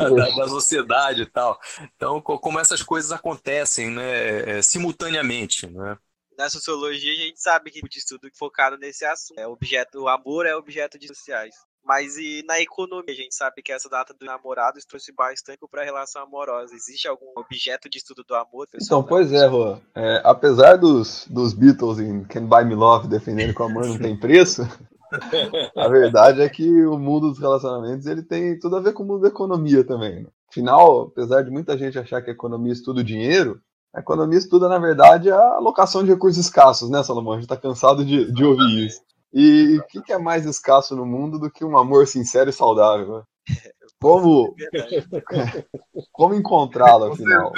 da, da, sociedade e tal. Então, como essas coisas acontecem né, é, simultaneamente. Né? Na sociologia a gente sabe que o estudo focado nesse assunto. É objeto, o amor é objeto de sociais. Mas e na economia, a gente sabe que essa data do namorado trouxe bastante para a relação amorosa. Existe algum objeto de estudo do amor? Então, pois é, Juan. É, apesar dos, dos Beatles em Can Buy Me Love defendendo que o amor não tem preço, <laughs> a verdade é que o mundo dos relacionamentos ele tem tudo a ver com o mundo da economia também. Né? Afinal, apesar de muita gente achar que a economia estuda o dinheiro, a economia estuda, na verdade, a alocação de recursos escassos, né, Salomão? A gente está cansado de, de ouvir isso. E o que, que, é mais escasso no mundo do que um amor sincero e saudável? Né? <laughs> Como, <laughs> como encontrá-lo, afinal?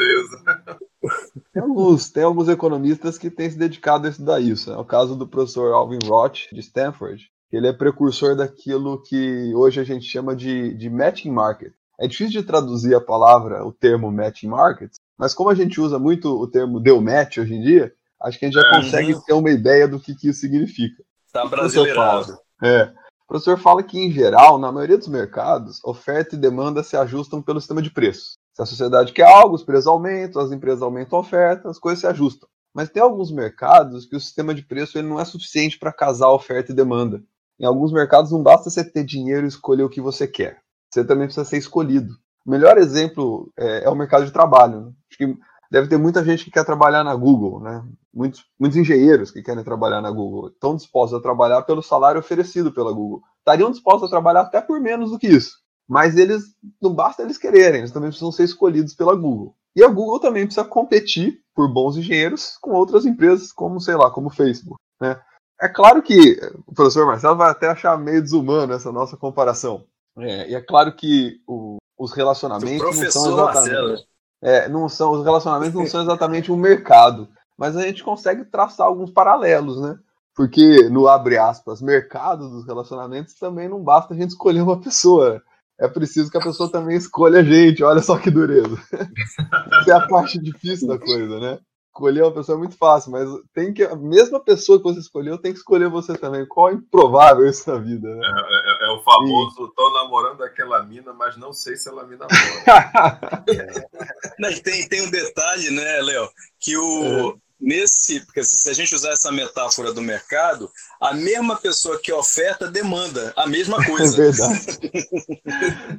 Tem alguns, tem alguns economistas que têm se dedicado a estudar isso. É o caso do professor Alvin Roth, de Stanford. Ele é precursor daquilo que hoje a gente chama de, de matching market. É difícil de traduzir a palavra, o termo matching market, mas como a gente usa muito o termo deu match hoje em dia, acho que a gente já uhum. consegue ter uma ideia do que, que isso significa. Tá brasileirado. É. O professor fala que, em geral, na maioria dos mercados, oferta e demanda se ajustam pelo sistema de preços. Se a sociedade quer algo, os preços aumentam, as empresas aumentam a oferta, as coisas se ajustam. Mas tem alguns mercados que o sistema de preço ele não é suficiente para casar oferta e demanda. Em alguns mercados não basta você ter dinheiro e escolher o que você quer. Você também precisa ser escolhido. O melhor exemplo é, é o mercado de trabalho. Né? Acho que deve ter muita gente que quer trabalhar na Google, né? Muitos, muitos engenheiros que querem trabalhar na Google estão dispostos a trabalhar pelo salário oferecido pela Google. Estariam dispostos a trabalhar até por menos do que isso. Mas eles não basta eles quererem, eles também precisam ser escolhidos pela Google. E a Google também precisa competir por bons engenheiros com outras empresas, como, sei lá, como o Facebook. Né? É claro que o professor Marcelo vai até achar meio desumano essa nossa comparação. É, e é claro que o, os relacionamentos não são exatamente. É, não são, os relacionamentos não são exatamente um mercado. Mas a gente consegue traçar alguns paralelos, né? Porque no abre aspas, mercado dos relacionamentos também não basta a gente escolher uma pessoa. É preciso que a pessoa também escolha a gente. Olha só que dureza. <laughs> Essa é a parte difícil da coisa, né? escolher uma pessoa é muito fácil, mas tem que a mesma pessoa que você escolheu tem que escolher você também. Qual é improvável isso na vida, né? É, é, o famoso, tô namorando aquela mina, mas não sei se ela me namora. <laughs> é. tem, tem um detalhe, né, Léo, que o é. nesse, porque se a gente usar essa metáfora do mercado, a mesma pessoa que oferta demanda a mesma <laughs> coisa. É verdade.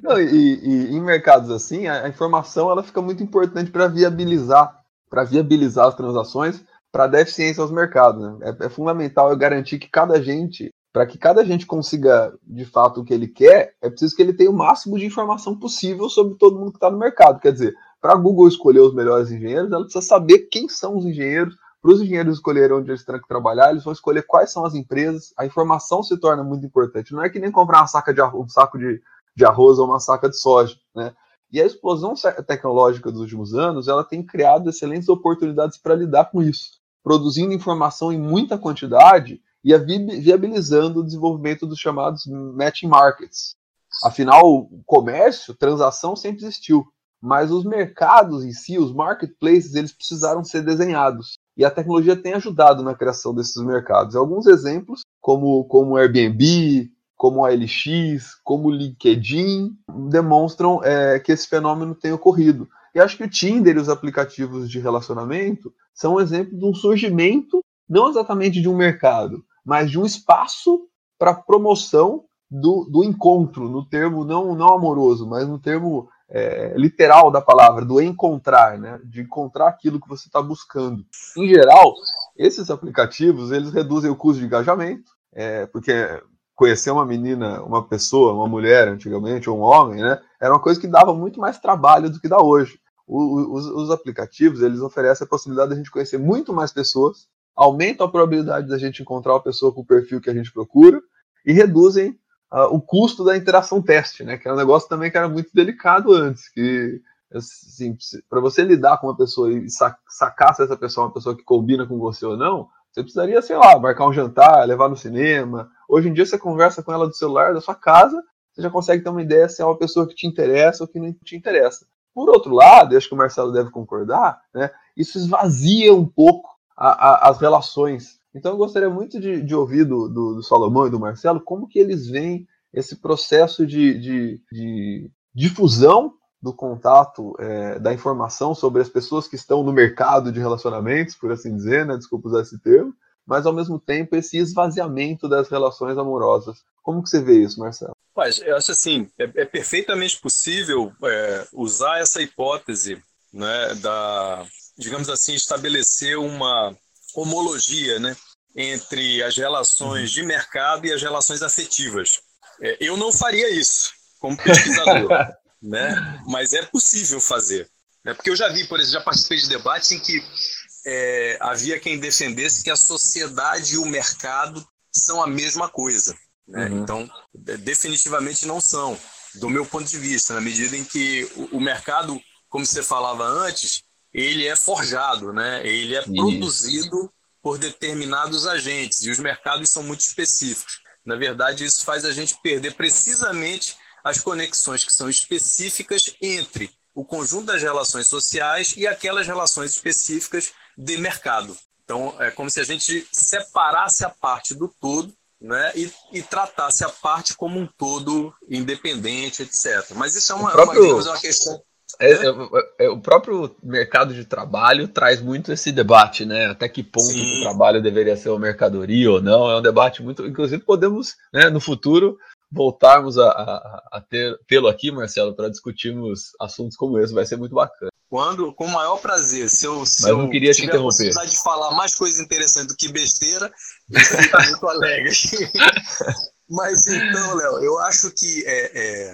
não, e, e, em mercados assim, a, a informação ela fica muito importante para viabilizar para viabilizar as transações, para dar eficiência aos mercados. Né? É, é, fundamental eu garantir que cada gente, para que cada gente consiga de fato o que ele quer, é preciso que ele tenha o máximo de informação possível sobre todo mundo que está no mercado. Quer dizer, para a Google escolher os melhores engenheiros, ela precisa saber quem são os engenheiros. Para os engenheiros escolherem onde eles têm que trabalhar, eles vão escolher quais são as empresas. A informação se torna muito importante. Não é que nem comprar uma saca de um saco de, de arroz ou uma saca de soja. Né? E a explosão tecnológica dos últimos anos, ela tem criado excelentes oportunidades para lidar com isso, produzindo informação em muita quantidade e viabilizando o desenvolvimento dos chamados matching markets. Afinal, o comércio, transação sempre existiu, mas os mercados em si, os marketplaces, eles precisaram ser desenhados. E a tecnologia tem ajudado na criação desses mercados. Alguns exemplos, como como Airbnb, como a LX, como o LinkedIn, demonstram é, que esse fenômeno tem ocorrido. E acho que o Tinder e os aplicativos de relacionamento são um exemplo de um surgimento, não exatamente de um mercado, mas de um espaço para promoção do, do, encontro, no termo não, não amoroso, mas no termo é, literal da palavra, do encontrar, né? de encontrar aquilo que você está buscando. Em geral, esses aplicativos eles reduzem o custo de engajamento, é, porque conhecer uma menina, uma pessoa, uma mulher antigamente, ou um homem, né? Era uma coisa que dava muito mais trabalho do que dá hoje. Os, os, aplicativos, eles oferecem a possibilidade de a gente conhecer muito mais pessoas, aumentam a probabilidade da gente encontrar uma pessoa com o perfil que a gente procura e reduzem uh, o custo da interação teste, né? Que é um negócio também que era muito delicado antes, que assim, para você lidar com uma pessoa e sacar se essa pessoa é uma pessoa que combina com você ou não, você precisaria, sei lá, marcar um jantar, levar no cinema. Hoje em dia você conversa com ela do celular da sua casa, você já consegue ter uma ideia se é uma pessoa que te interessa ou que não te interessa. Por outro lado, acho que o Marcelo deve concordar, né, isso esvazia um pouco a, a, as relações. Então eu gostaria muito de, de ouvir do, do, do, Salomão e do Marcelo como que eles veem esse processo de, de, de difusão do contato, é, da informação sobre as pessoas que estão no mercado de relacionamentos, por assim dizer, né? desculpa usar esse termo, mas ao mesmo tempo esse esvaziamento das relações amorosas. Como que você vê isso, Marcelo? Mas eu acho assim, é, é perfeitamente possível é, usar essa hipótese né, da, digamos assim, estabelecer uma homologia né, entre as relações de mercado e as relações afetivas. É, eu não faria isso como pesquisador. <laughs> né? Mas é possível fazer. Né? Porque eu já vi, por exemplo, já participei de debates em que é, havia quem defendesse que a sociedade e o mercado são a mesma coisa. Né? Uhum. Então, definitivamente não são, do meu ponto de vista, na medida em que o, o mercado, como você falava antes, ele é forjado, né? ele é Isso. produzido por determinados agentes, e os mercados são muito específicos. Na verdade, isso faz a gente perder precisamente as conexões que são específicas entre o conjunto das relações sociais e aquelas relações específicas de mercado. Então, é como se a gente separasse a parte do todo né, e, e tratasse a parte como um todo independente, etc. Mas isso é uma, próprio, uma, é uma questão. É, né? é, é, o próprio mercado de trabalho traz muito esse debate, né? Até que ponto Sim. o trabalho deveria ser uma mercadoria ou não? É um debate muito. Inclusive, podemos, né, no futuro, voltarmos a, a, a ter, tê-lo aqui, Marcelo, para discutirmos assuntos como esse, vai ser muito bacana. Quando, com o maior prazer. Se eu, se Mas eu não queria te interromper. a de falar mais coisas interessantes do que besteira, eu fico muito alegre. Mas então, Léo, eu acho que é,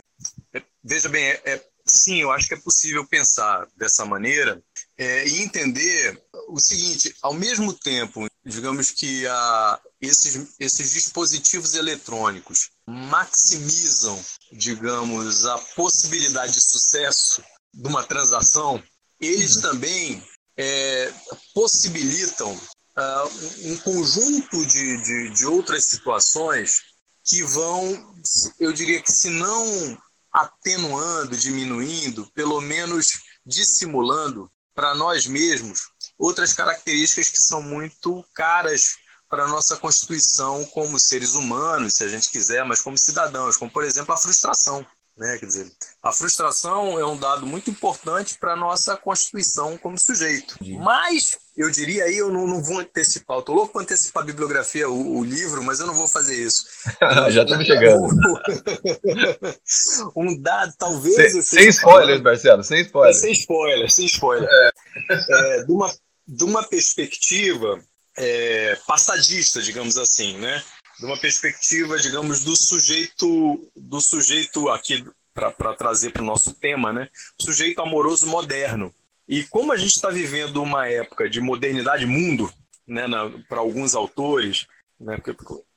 é, veja bem, é, é, sim, eu acho que é possível pensar dessa maneira é, e entender o seguinte: ao mesmo tempo, digamos que a, esses, esses dispositivos eletrônicos maximizam, digamos, a possibilidade de sucesso de uma transação, eles uhum. também é, possibilitam uh, um conjunto de, de, de outras situações que vão, eu diria que se não atenuando, diminuindo, pelo menos dissimulando para nós mesmos outras características que são muito caras para a nossa constituição como seres humanos, se a gente quiser, mas como cidadãos, como por exemplo a frustração. Né? Quer dizer, a frustração é um dado muito importante para a nossa constituição como sujeito. Mas, eu diria aí, eu não, não vou antecipar, eu estou louco para antecipar a bibliografia, o, o, livro, mas eu não vou fazer isso. <laughs> Já estamos chegando. <laughs> um dado, talvez. Sem, sem spoilers, Marcelo, sem spoilers. É, sem spoiler, sem spoiler. É. É, de, uma, de uma perspectiva é, passadista, digamos assim, né? De uma perspectiva, digamos, do sujeito, do sujeito aqui para trazer para o nosso tema, né? Sujeito amoroso moderno. E como a gente está vivendo uma época de modernidade mundo, né? Para alguns autores, né?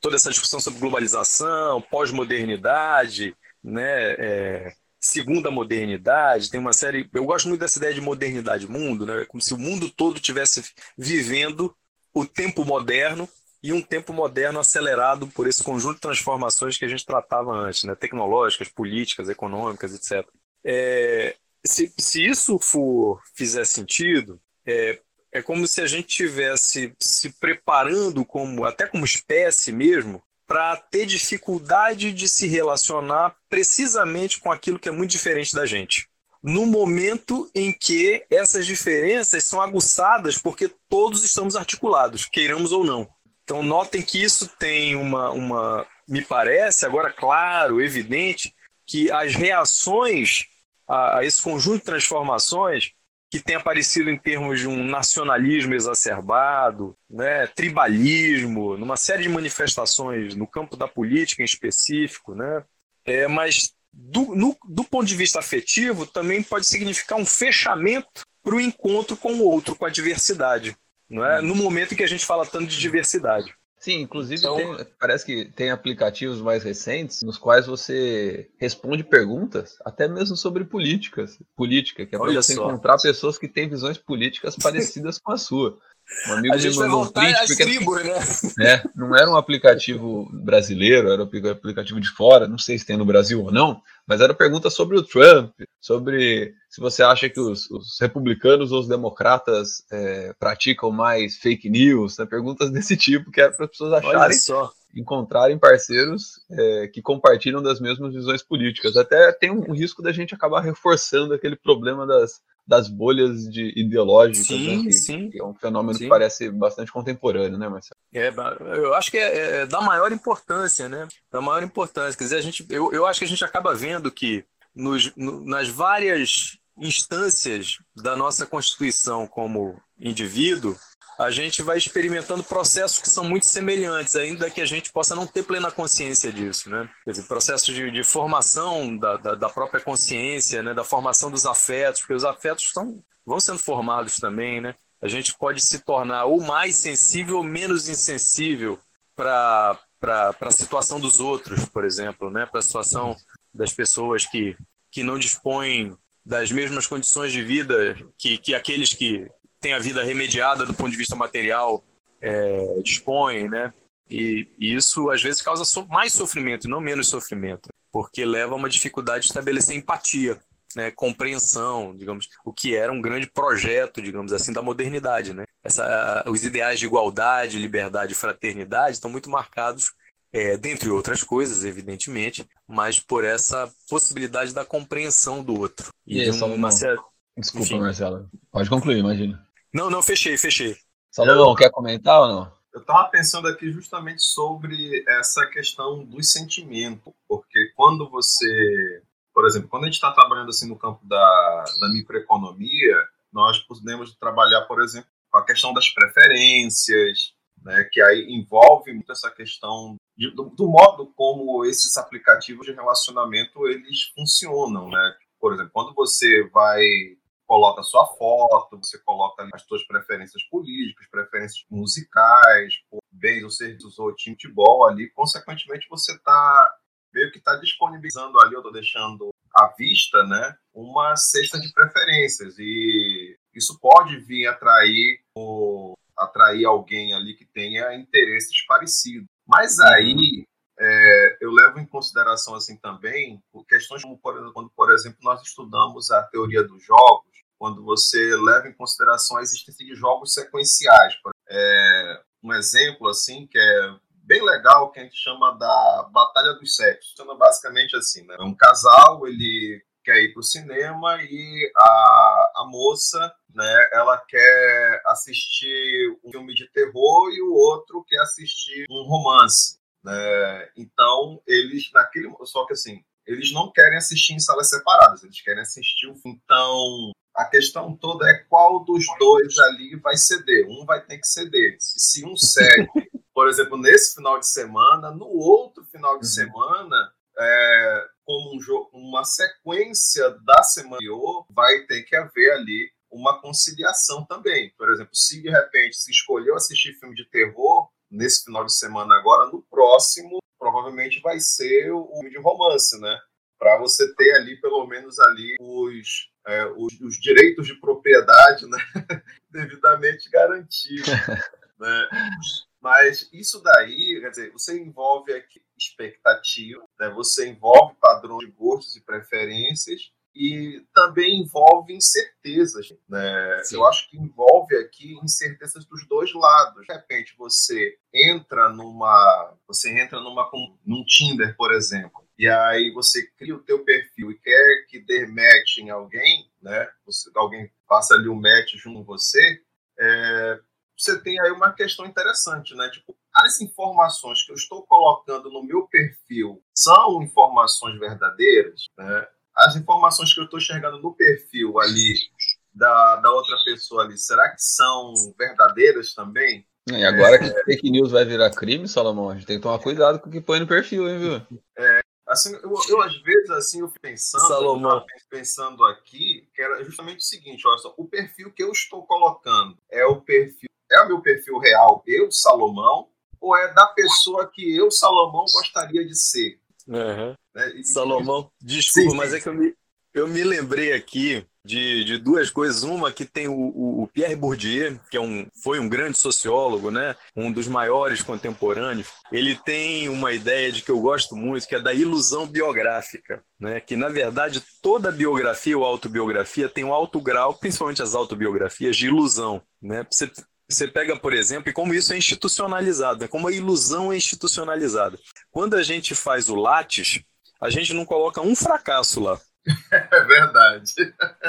toda essa discussão sobre globalização, pós-modernidade, né? É, segunda modernidade, tem uma série. Eu gosto muito dessa ideia de modernidade mundo, né? Como se o mundo todo tivesse vivendo o tempo moderno e um tempo moderno acelerado por esse conjunto de transformações que a gente tratava antes, né? tecnológicas, políticas, econômicas, etc. É, se, se isso for fizer sentido, é, é como se a gente tivesse se preparando como até como espécie mesmo para ter dificuldade de se relacionar precisamente com aquilo que é muito diferente da gente no momento em que essas diferenças são aguçadas porque todos estamos articulados, queiramos ou não. Então, notem que isso tem uma, uma me parece, agora claro, evidente, que as reações a, a esse conjunto de transformações que tem aparecido em termos de um nacionalismo exacerbado, né, tribalismo, numa série de manifestações no campo da política em específico, né, é, mas do, no, do ponto de vista afetivo, também pode significar um fechamento para o encontro com o outro, com a diversidade. Não é? No momento em que a gente fala tanto de diversidade. Sim, inclusive então, tem, parece que tem aplicativos mais recentes nos quais você responde perguntas, até mesmo sobre políticas, política, que é para você só. encontrar pessoas que têm visões políticas parecidas com a sua. Um amigo a gente me mandou um print porque tribos, né? É, não era um aplicativo brasileiro, era um aplicativo de fora, não sei se tem no Brasil ou não, mas era pergunta sobre o Trump, sobre se você acha que os, os republicanos ou os democratas é, praticam mais fake news, né? perguntas <laughs> desse tipo, que era para as pessoas acharem, encontrarem parceiros é, que compartilham das mesmas visões políticas. Até tem um risco da gente acabar reforçando aquele problema das das bolhas de ideológicas, né, sim, né, que, sim. que, é um fenômeno sim. que parece bastante contemporâneo, né, Marcelo? É, eu acho que é, é, da maior importância, né? Da maior importância. Quer dizer, a gente, eu, eu acho que a gente acaba vendo que nos, no, nas várias instâncias da nossa Constituição como indivíduo, a gente vai experimentando processos que são muito semelhantes, ainda que a gente possa não ter plena consciência disso, né? Quer dizer, processos de, de formação da, da, da, própria consciência, né? da formação dos afetos, porque os afetos estão, vão sendo formados também, né? A gente pode se tornar ou mais sensível ou menos insensível para a situação dos outros, por exemplo, né? para a situação das pessoas que, que não dispõem das mesmas condições de vida que, que aqueles que tem a vida remediada do ponto de vista material é, dispõe, né? E, e, isso às vezes causa so, mais sofrimento não menos sofrimento, porque leva a uma dificuldade de estabelecer empatia, né, compreensão, digamos, o que era um grande projeto, digamos assim, da modernidade, né? Essa, os ideais de igualdade, liberdade e fraternidade estão muito marcados, é, dentre outras coisas, evidentemente, mas por essa possibilidade da compreensão do outro. E, e aí, uma, Desculpa, Enfim. Marcelo. Pode concluir, imagina. Não, não, fechei, fechei. Salomão, quer comentar ou não? Eu estava pensando aqui justamente sobre essa questão dos sentimentos, porque quando você, por exemplo, quando a gente está trabalhando assim no campo da, da microeconomia, nós podemos trabalhar, por exemplo, com a questão das preferências, né, que aí envolve muito essa questão do, do, modo como esses aplicativos de relacionamento eles funcionam, né? Por exemplo, quando você vai coloca sua foto, você coloca as suas preferências políticas, preferências musicais, bens ou serviços ou time de futebol ali, consequentemente você está meio que está disponibilizando ali, eu estou deixando à vista, né, uma cesta de preferências e isso pode vir atrair ou atrair alguém ali que tenha interesses parecidos. Mas aí é, eu levo em consideração assim também questões como quando, por exemplo, nós estudamos a teoria dos jogos quando você leva em consideração a existência de jogos sequenciais. É, um exemplo assim que é bem legal que a gente chama da Batalha dos Sexos. Chama basicamente assim, né? É um casal, ele quer ir para o cinema e a, a moça, né, ela quer assistir um filme de terror e o outro quer assistir um romance. Né? Então, eles, naquele. Só que assim, eles não querem assistir em salas separadas, eles querem assistir o filme. Então, a questão toda é qual dos dois ali vai ceder. Um vai ter que ceder. Se um cede, <laughs> por exemplo, nesse final de semana, no outro final de uhum. semana, é, como um jogo, uma sequência da semana anterior, vai ter que haver ali uma conciliação também. Por exemplo, se de repente se escolheu assistir filme de terror nesse final de semana agora, no próximo provavelmente vai ser o filme de romance, né? Para você ter ali pelo menos ali os é, os, os, direitos de propriedade né, <laughs> devidamente garantidos. <laughs> né? Mas isso daí, quer dizer, você envolve aqui expectativa, né? você envolve padrões de gostos e preferências e também envolve incertezas. Né? Eu acho que envolve aqui incertezas dos dois lados. De repente você entra numa, você entra numa num Tinder, por exemplo, e aí você cria o teu perfil e quer que dê match em alguém, né? Você, alguém passa ali o um match junto com você, é, você tem aí uma questão interessante, né? Tipo, as informações que eu estou colocando no meu perfil são informações verdadeiras, né? As informações que eu estou enxergando no perfil ali da, da outra pessoa ali, será que são verdadeiras também? E agora é, que fake news vai virar crime, Salomão, a gente tem que tomar cuidado com o que põe no perfil, hein, viu? É, Assim, eu, eu, às vezes assim eu pensando, Salomão. pensando aqui, que era justamente o seguinte, olha só, o perfil que eu estou colocando é o perfil, é o meu perfil real, eu, Salomão, ou é da pessoa que eu, Salomão, gostaria de ser? Uhum. Né? Salomão, desculpa, sim, mas é que eu me, eu me lembrei aqui de, de duas coisas. Uma que tem o, o, Pierre Bourdieu, que é um, foi um grande sociólogo, né? um dos maiores contemporâneos. Ele tem uma ideia de que eu gosto muito, que é da ilusão biográfica. Né? Que, na verdade, toda biografia ou autobiografia tem um alto grau, principalmente as autobiografias, de ilusão. Né? Você, você pega, por exemplo, e como isso é institucionalizado, né? como a ilusão é institucionalizada. Quando a gente faz o Lattes, a gente não coloca um fracasso lá. <laughs> É verdade.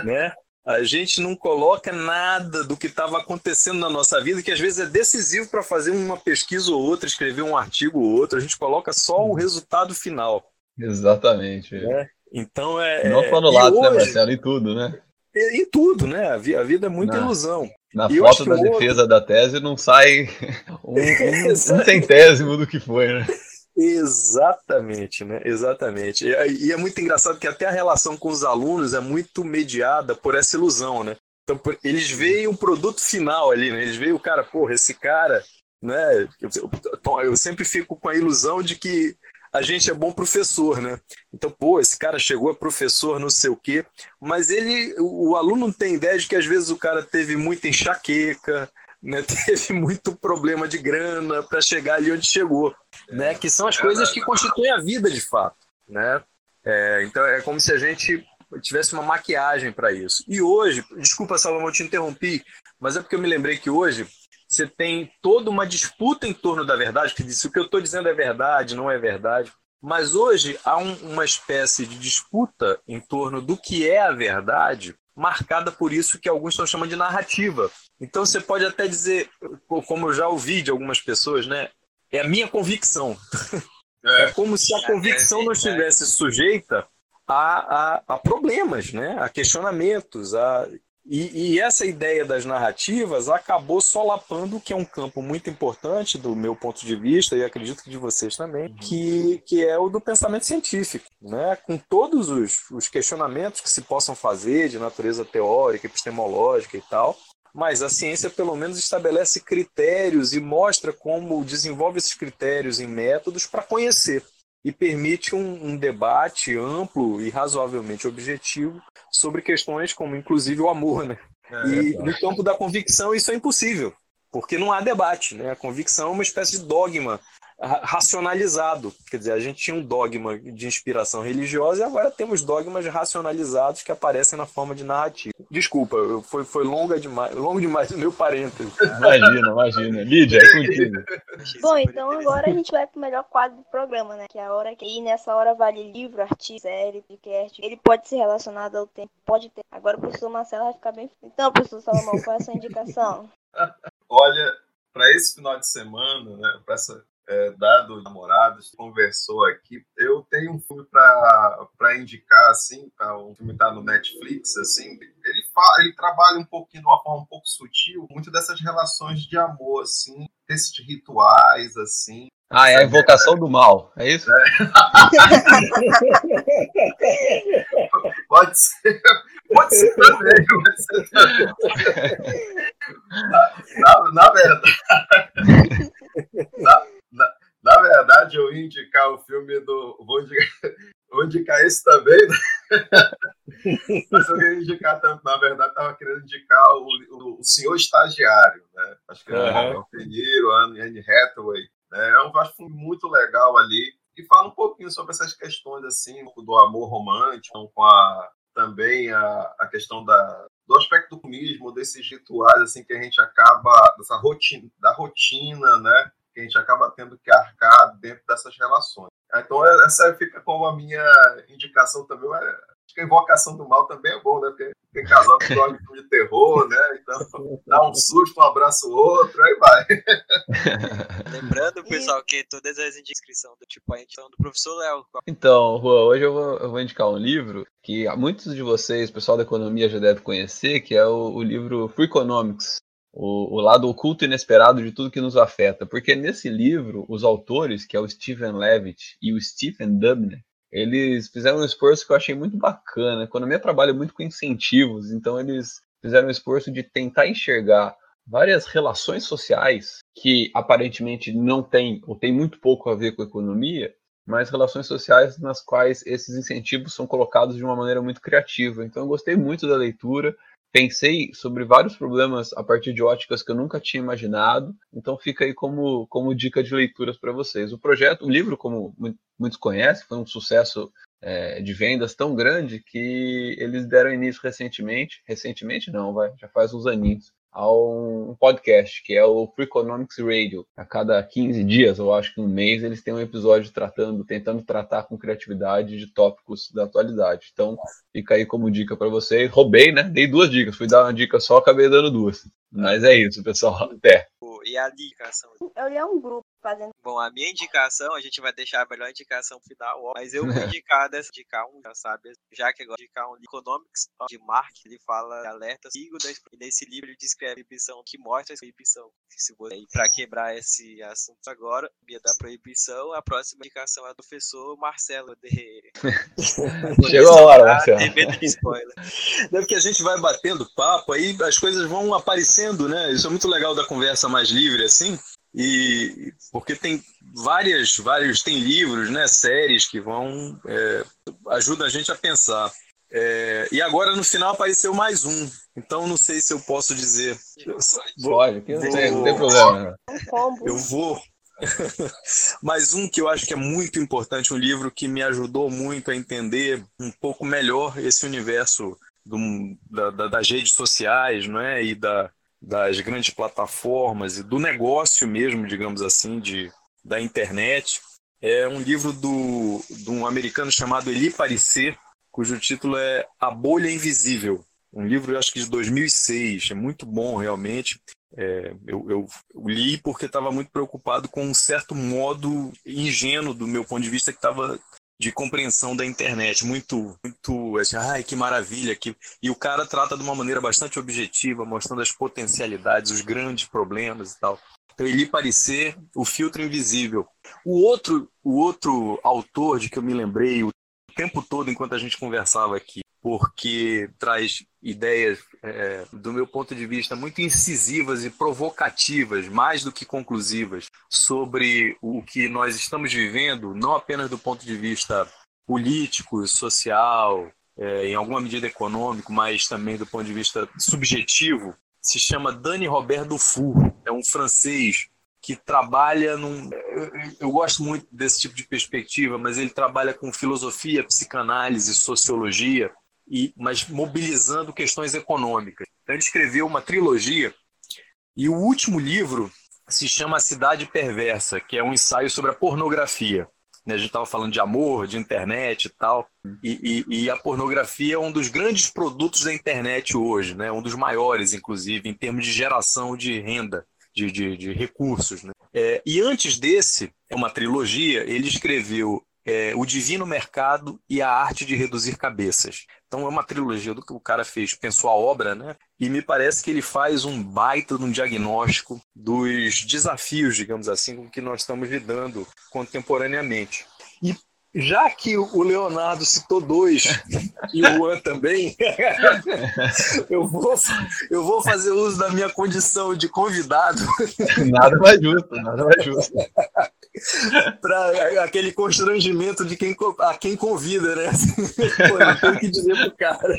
Né? A gente não coloca nada do que estava acontecendo na nossa vida, que às vezes é decisivo para fazer uma pesquisa ou outra, escrever um artigo ou outro. A gente coloca só o resultado final. Exatamente. Né? Então é. Não só no lado, né, hoje... né, Marcelo? Em tudo, né? Em tudo, né? A vida é muita não. ilusão. Na e foto da defesa outro... da tese não sai <laughs> um, um, <laughs> um centésimo do que foi, né? Exatamente, né? Exatamente. E, e, é muito engraçado que até a relação com os alunos é muito mediada por essa ilusão, né? Então, por, eles veem o produto final ali, né? Eles veem o cara, porra, esse cara, né? Eu, eu, eu sempre fico com a ilusão de que a gente é bom professor, né? Então, pô, esse cara chegou a professor, não sei o quê, mas ele, o aluno não tem ideia de que às vezes o cara teve muita enxaqueca, né, <laughs> teve muito problema de grana para chegar ali onde chegou, né, que são as coisas que constituem a vida de fato, né? É, então é como se a gente tivesse uma maquiagem para isso. E hoje, desculpa Salomão, eu te interrompi, mas é porque eu me lembrei que hoje você tem toda uma disputa em torno da verdade, que se o que eu estou dizendo é verdade, não é verdade. Mas hoje há um, uma espécie de disputa em torno do que é a verdade, marcada por isso que alguns estão chamando de narrativa. Então você pode até dizer, como eu já ouvi de algumas pessoas, né? É a minha convicção. É, é como se a é, convicção não estivesse sujeita a, a, a, problemas, né? a questionamentos. A... E, e, essa ideia das narrativas acabou solapando, que é um campo muito importante do meu ponto de vista, e acredito que de vocês também, uhum. que, que é o do pensamento científico. Né? Com todos os, os questionamentos que se possam fazer de natureza teórica, epistemológica e tal, mas a ciência pelo menos estabelece critérios e mostra como desenvolve esses critérios em métodos para conhecer e permite um, um, debate amplo e razoavelmente objetivo sobre questões como inclusive o amor, né? É, e é no campo da convicção isso é impossível, porque não há debate, né? A convicção é uma espécie de dogma racionalizado. Quer dizer, a gente tinha um dogma de inspiração religiosa e agora temos dogmas racionalizados que aparecem na forma de narrativa. Desculpa, foi, foi longa demais, longo demais o meu parênteses. Imagina, imagina. Lídia, é contigo. Bom, então agora a gente vai pro melhor quadro do programa, né? Que é a hora que. E nessa hora vale livro, artigo, série, podcast. Ele pode ser relacionado ao tempo, pode ter. Agora o professor Marcelo vai ficar bem. Então, professor Salomão, qual é a sua indicação? <laughs> Olha, para esse final de semana, né, para essa é, dado namorados, conversou aqui. Eu tenho um filme para indicar, assim, tá, o filme está no Netflix, assim, ele, fala, ele trabalha um pouquinho de uma forma um pouco sutil, muito dessas relações de amor, assim, desses rituais, assim. Ah, é a invocação do mal, é isso? É. <laughs> pode ser, pode ser também, pode ser também. Na, na, na verdade, <laughs> na, na verdade, eu ia indicar o filme do. Vou indicar, <laughs> vou indicar esse também, né? <laughs> Mas eu ia indicar, na verdade, estava querendo indicar o, o, Senhor Estagiário, né? Acho que é o Pinheiro, Anne Hathaway. Né? É um, filme muito legal ali. E fala um pouquinho sobre essas questões, assim, do amor romântico, com a, também a, a questão da, do aspecto do comunismo, desses rituais, assim, que a gente acaba, dessa rotina, da rotina, né? Que a gente acaba tendo que arcar dentro dessas relações. Então, essa fica como a minha indicação também. Acho que a invocação do mal também é bom, né? Porque tem casal que gosta de filme de terror, né? Então, dá um susto, um abraço o outro, aí vai. <laughs> Lembrando, pessoal, que todas as inscrições do tipo a gente do professor Léo. Então, Juan, hoje eu vou, eu vou, indicar um livro que muitos de vocês, pessoal da economia, já deve conhecer, que é o, o livro Free Economics, o, o, lado oculto e inesperado de tudo que nos afeta. Porque nesse livro, os autores, que é o Stephen Levitt e o Stephen Dubner, eles fizeram um esforço que eu achei muito bacana. A economia trabalha muito com incentivos, então eles fizeram um esforço de tentar enxergar várias relações sociais que aparentemente não têm ou tem muito pouco a ver com a economia, mas relações sociais nas quais esses incentivos são colocados de uma maneira muito criativa. Então eu gostei muito da leitura, pensei sobre vários problemas a partir de óticas que eu nunca tinha imaginado, então fica aí como, como dica de leituras para vocês. O projeto, o livro, como muitos conhecem, foi um sucesso é, de vendas tão grande que eles deram início recentemente, recentemente não, vai, já faz uns aninhos, a um podcast, que é o Freakonomics Radio. A cada 15 dias, eu acho que um mês, eles têm um episódio tratando, tentando tratar com criatividade de tópicos da atualidade. Então, fica aí como dica para vocês. Roubei, né? Dei duas dicas. Fui dar uma dica só, acabei dando duas. Mas é isso, pessoal. Até. E a indicação? Eu li um grupo fazendo. Bom, a minha indicação, a gente vai deixar a melhor indicação final, mas eu vou <laughs> indicar dessa, indicar um, já sabe, já que agora indicar um Economics de Mark, ele fala de alerta sigo da e nesse livro ele descreve a proibição que mostra a proibição. Se você para quebrar esse assunto agora, via da proibição, a próxima indicação é do professor Marcelo de <laughs> Chegou a hora, Marcelo. Tem medo de spoiler. <laughs> Deve que a gente vai batendo papo, aí as coisas vão aparecendo, né? Isso é muito legal da conversa mais livre assim. E porque tem várias, vários, tem livros, né, séries que vão é, ajudam a gente a pensar. É, e agora no final apareceu mais um. Então não sei se eu posso dizer. Pode, não, tem, não tem problema. Eu vou. <laughs> mais um que eu acho que é muito importante, um livro que me ajudou muito a entender um pouco melhor esse universo do, da, da, das redes sociais, não é? E da, das grandes plataformas e do negócio mesmo, digamos assim, de, da internet. É um livro do, de um americano chamado Eli Pariser, cujo título é A Bolha Invisível. Um livro, eu acho que de 2006, é muito bom realmente. É, eu, eu, li porque estava muito preocupado com um certo modo ingênuo do meu ponto de vista que estava de compreensão da internet, muito, muito, assim, ai, que maravilha, que... e o cara trata de uma maneira bastante objetiva, mostrando as potencialidades, os grandes problemas e tal. Então, ele parecer o filtro invisível. O outro, o outro autor de que eu me lembrei o tempo todo enquanto a gente conversava aqui, porque traz ideias, é, do meu ponto de vista, muito incisivas e provocativas, mais do que conclusivas, sobre o que nós estamos vivendo, não apenas do ponto de vista político, social, é, em alguma medida econômico, mas também do ponto de vista subjetivo, se chama Dani Robert Dufour, é um francês que trabalha num. Eu, eu, gosto muito desse tipo de perspectiva, mas ele trabalha com filosofia, psicanálise, sociologia, e, mas mobilizando questões econômicas. Então, ele escreveu uma trilogia e o último livro se chama A Cidade Perversa, que é um ensaio sobre a pornografia. Né? A gente estava falando de amor, de internet e tal, e, e, e, a pornografia é um dos grandes produtos da internet hoje, né? um dos maiores, inclusive, em termos de geração de renda, de, de, de recursos. Né? É, e antes desse, é uma trilogia, ele escreveu é, O Divino Mercado e a Arte de Reduzir Cabeças. Então é uma trilogia do que o cara fez, pensou a obra, né? E me parece que ele faz um baita de um diagnóstico dos desafios, digamos assim, com que nós estamos lidando contemporaneamente. E já que o Leonardo citou dois e o Juan também, <laughs> eu, vou, eu vou fazer uso da minha condição de convidado. Nada mais justo, nada mais justo. para aquele constrangimento de quem, a quem convida, né? <laughs> Pô, não tem que dizer pro cara.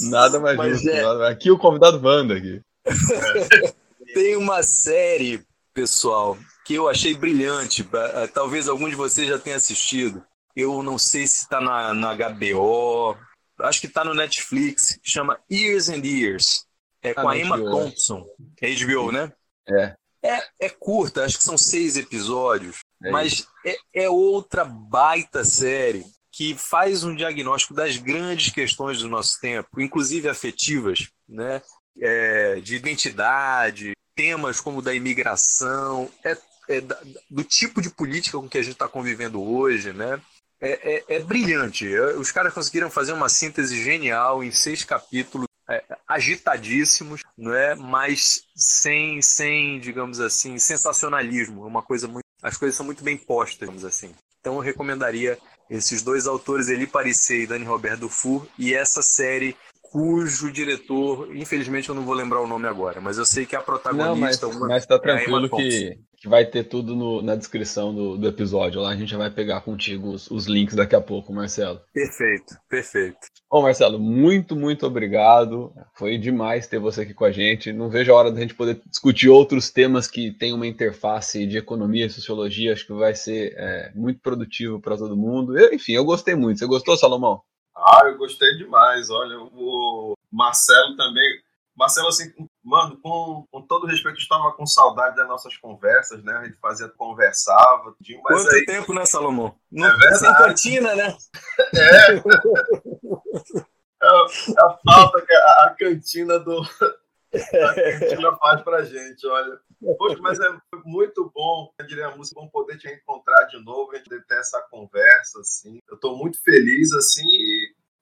Nada mais Mas justo. É... Aqui o convidado Wanda aqui. <laughs> Tem uma série, pessoal, que eu achei brilhante. Eh, talvez algum de vocês já tenha assistido. Eu não sei se está na, na HBO, acho que está no Netflix. Chama Years and Years. É com ah, a Emma Thompson. É HBO, né? É. É, é curta, acho que são seis episódios, é mas é, é outra baita série que faz um diagnóstico das grandes questões do nosso tempo, inclusive afetivas, né? É, de identidade, temas como da imigração, é, é da, do tipo de política com que a gente está convivendo hoje, né? É, é, é, brilhante. Os caras conseguiram fazer uma síntese genial em seis capítulos é, agitadíssimos, não é? Mas sem, sem, digamos assim, sensacionalismo. É uma coisa muito, as coisas são muito bem postas, digamos assim. Então eu recomendaria esses dois autores, Eli Parisset e Dani Roberto Dufour, e essa série cujo diretor, infelizmente eu não vou lembrar o nome agora, mas eu sei que é a protagonista. Não, mas, uma, mas tá é tranquilo que, que vai ter tudo no- na descrição do, do episódio. Lá a gente já vai pegar contigo os, os links daqui a pouco, Marcelo. Perfeito, perfeito. Bom, Marcelo, muito, muito obrigado. Foi demais ter você aqui com a gente. Não vejo a hora da gente poder discutir outros temas que têm uma interface de economia e sociologia. Acho que vai ser é, muito produtivo para todo mundo. Eu, enfim, eu gostei muito. Você gostou, Salomão? Ah, eu gostei demais. Olha, o Marcelo também. Marcelo, assim, mano, com, com todo respeito, estava com saudade das nossas conversas, né? A gente fazia, conversava, tudinho, mas Quanto aí. tempo, né, Salomão? Não, <laughs> É verdade. Sem cantina, né? É a falta que a, a cantina do. <laughs> A cantina faz pra gente, olha. Poxa, mas é muito bom, eu diria a música, bom poder te encontrar de novo, a gente ter essa conversa, assim. Eu tô muito feliz, assim,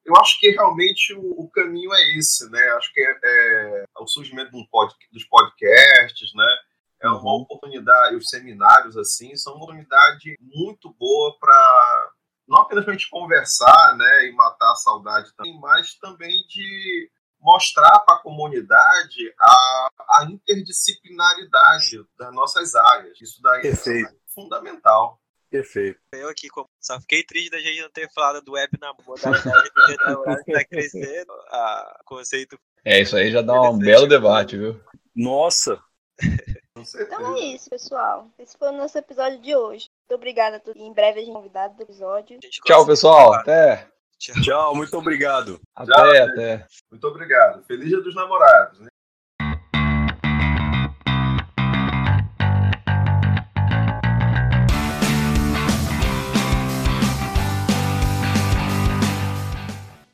eu acho que realmente o, o caminho é esse, né? Acho que é, é o surgimento um pod- dos podcasts, né? É uma Uhum. oportunidade, os seminários, assim, são uma oportunidade muito boa para não apenas para a gente conversar, né, e matar a saudade também, mas também de mostrar para a comunidade a, a interdisciplinaridade das nossas áreas. Isso daí Perfeito. é fundamental. Perfeito. Eu aqui, como- só fiquei triste da gente não ter falado do web na modalidade que tá crescendo. A conceito É, isso aí já dá um belo debate, viu? Nossa. <laughs> Então é isso, pessoal. Esse foi o nosso episódio de hoje. Muito obrigada a todos. Em breve a gente é convidado do episódio. Tchau, pessoal. Até. Tchau. tchau, muito obrigado. Até, até. Muito obrigado. Feliz Dia dos Namorados. Né?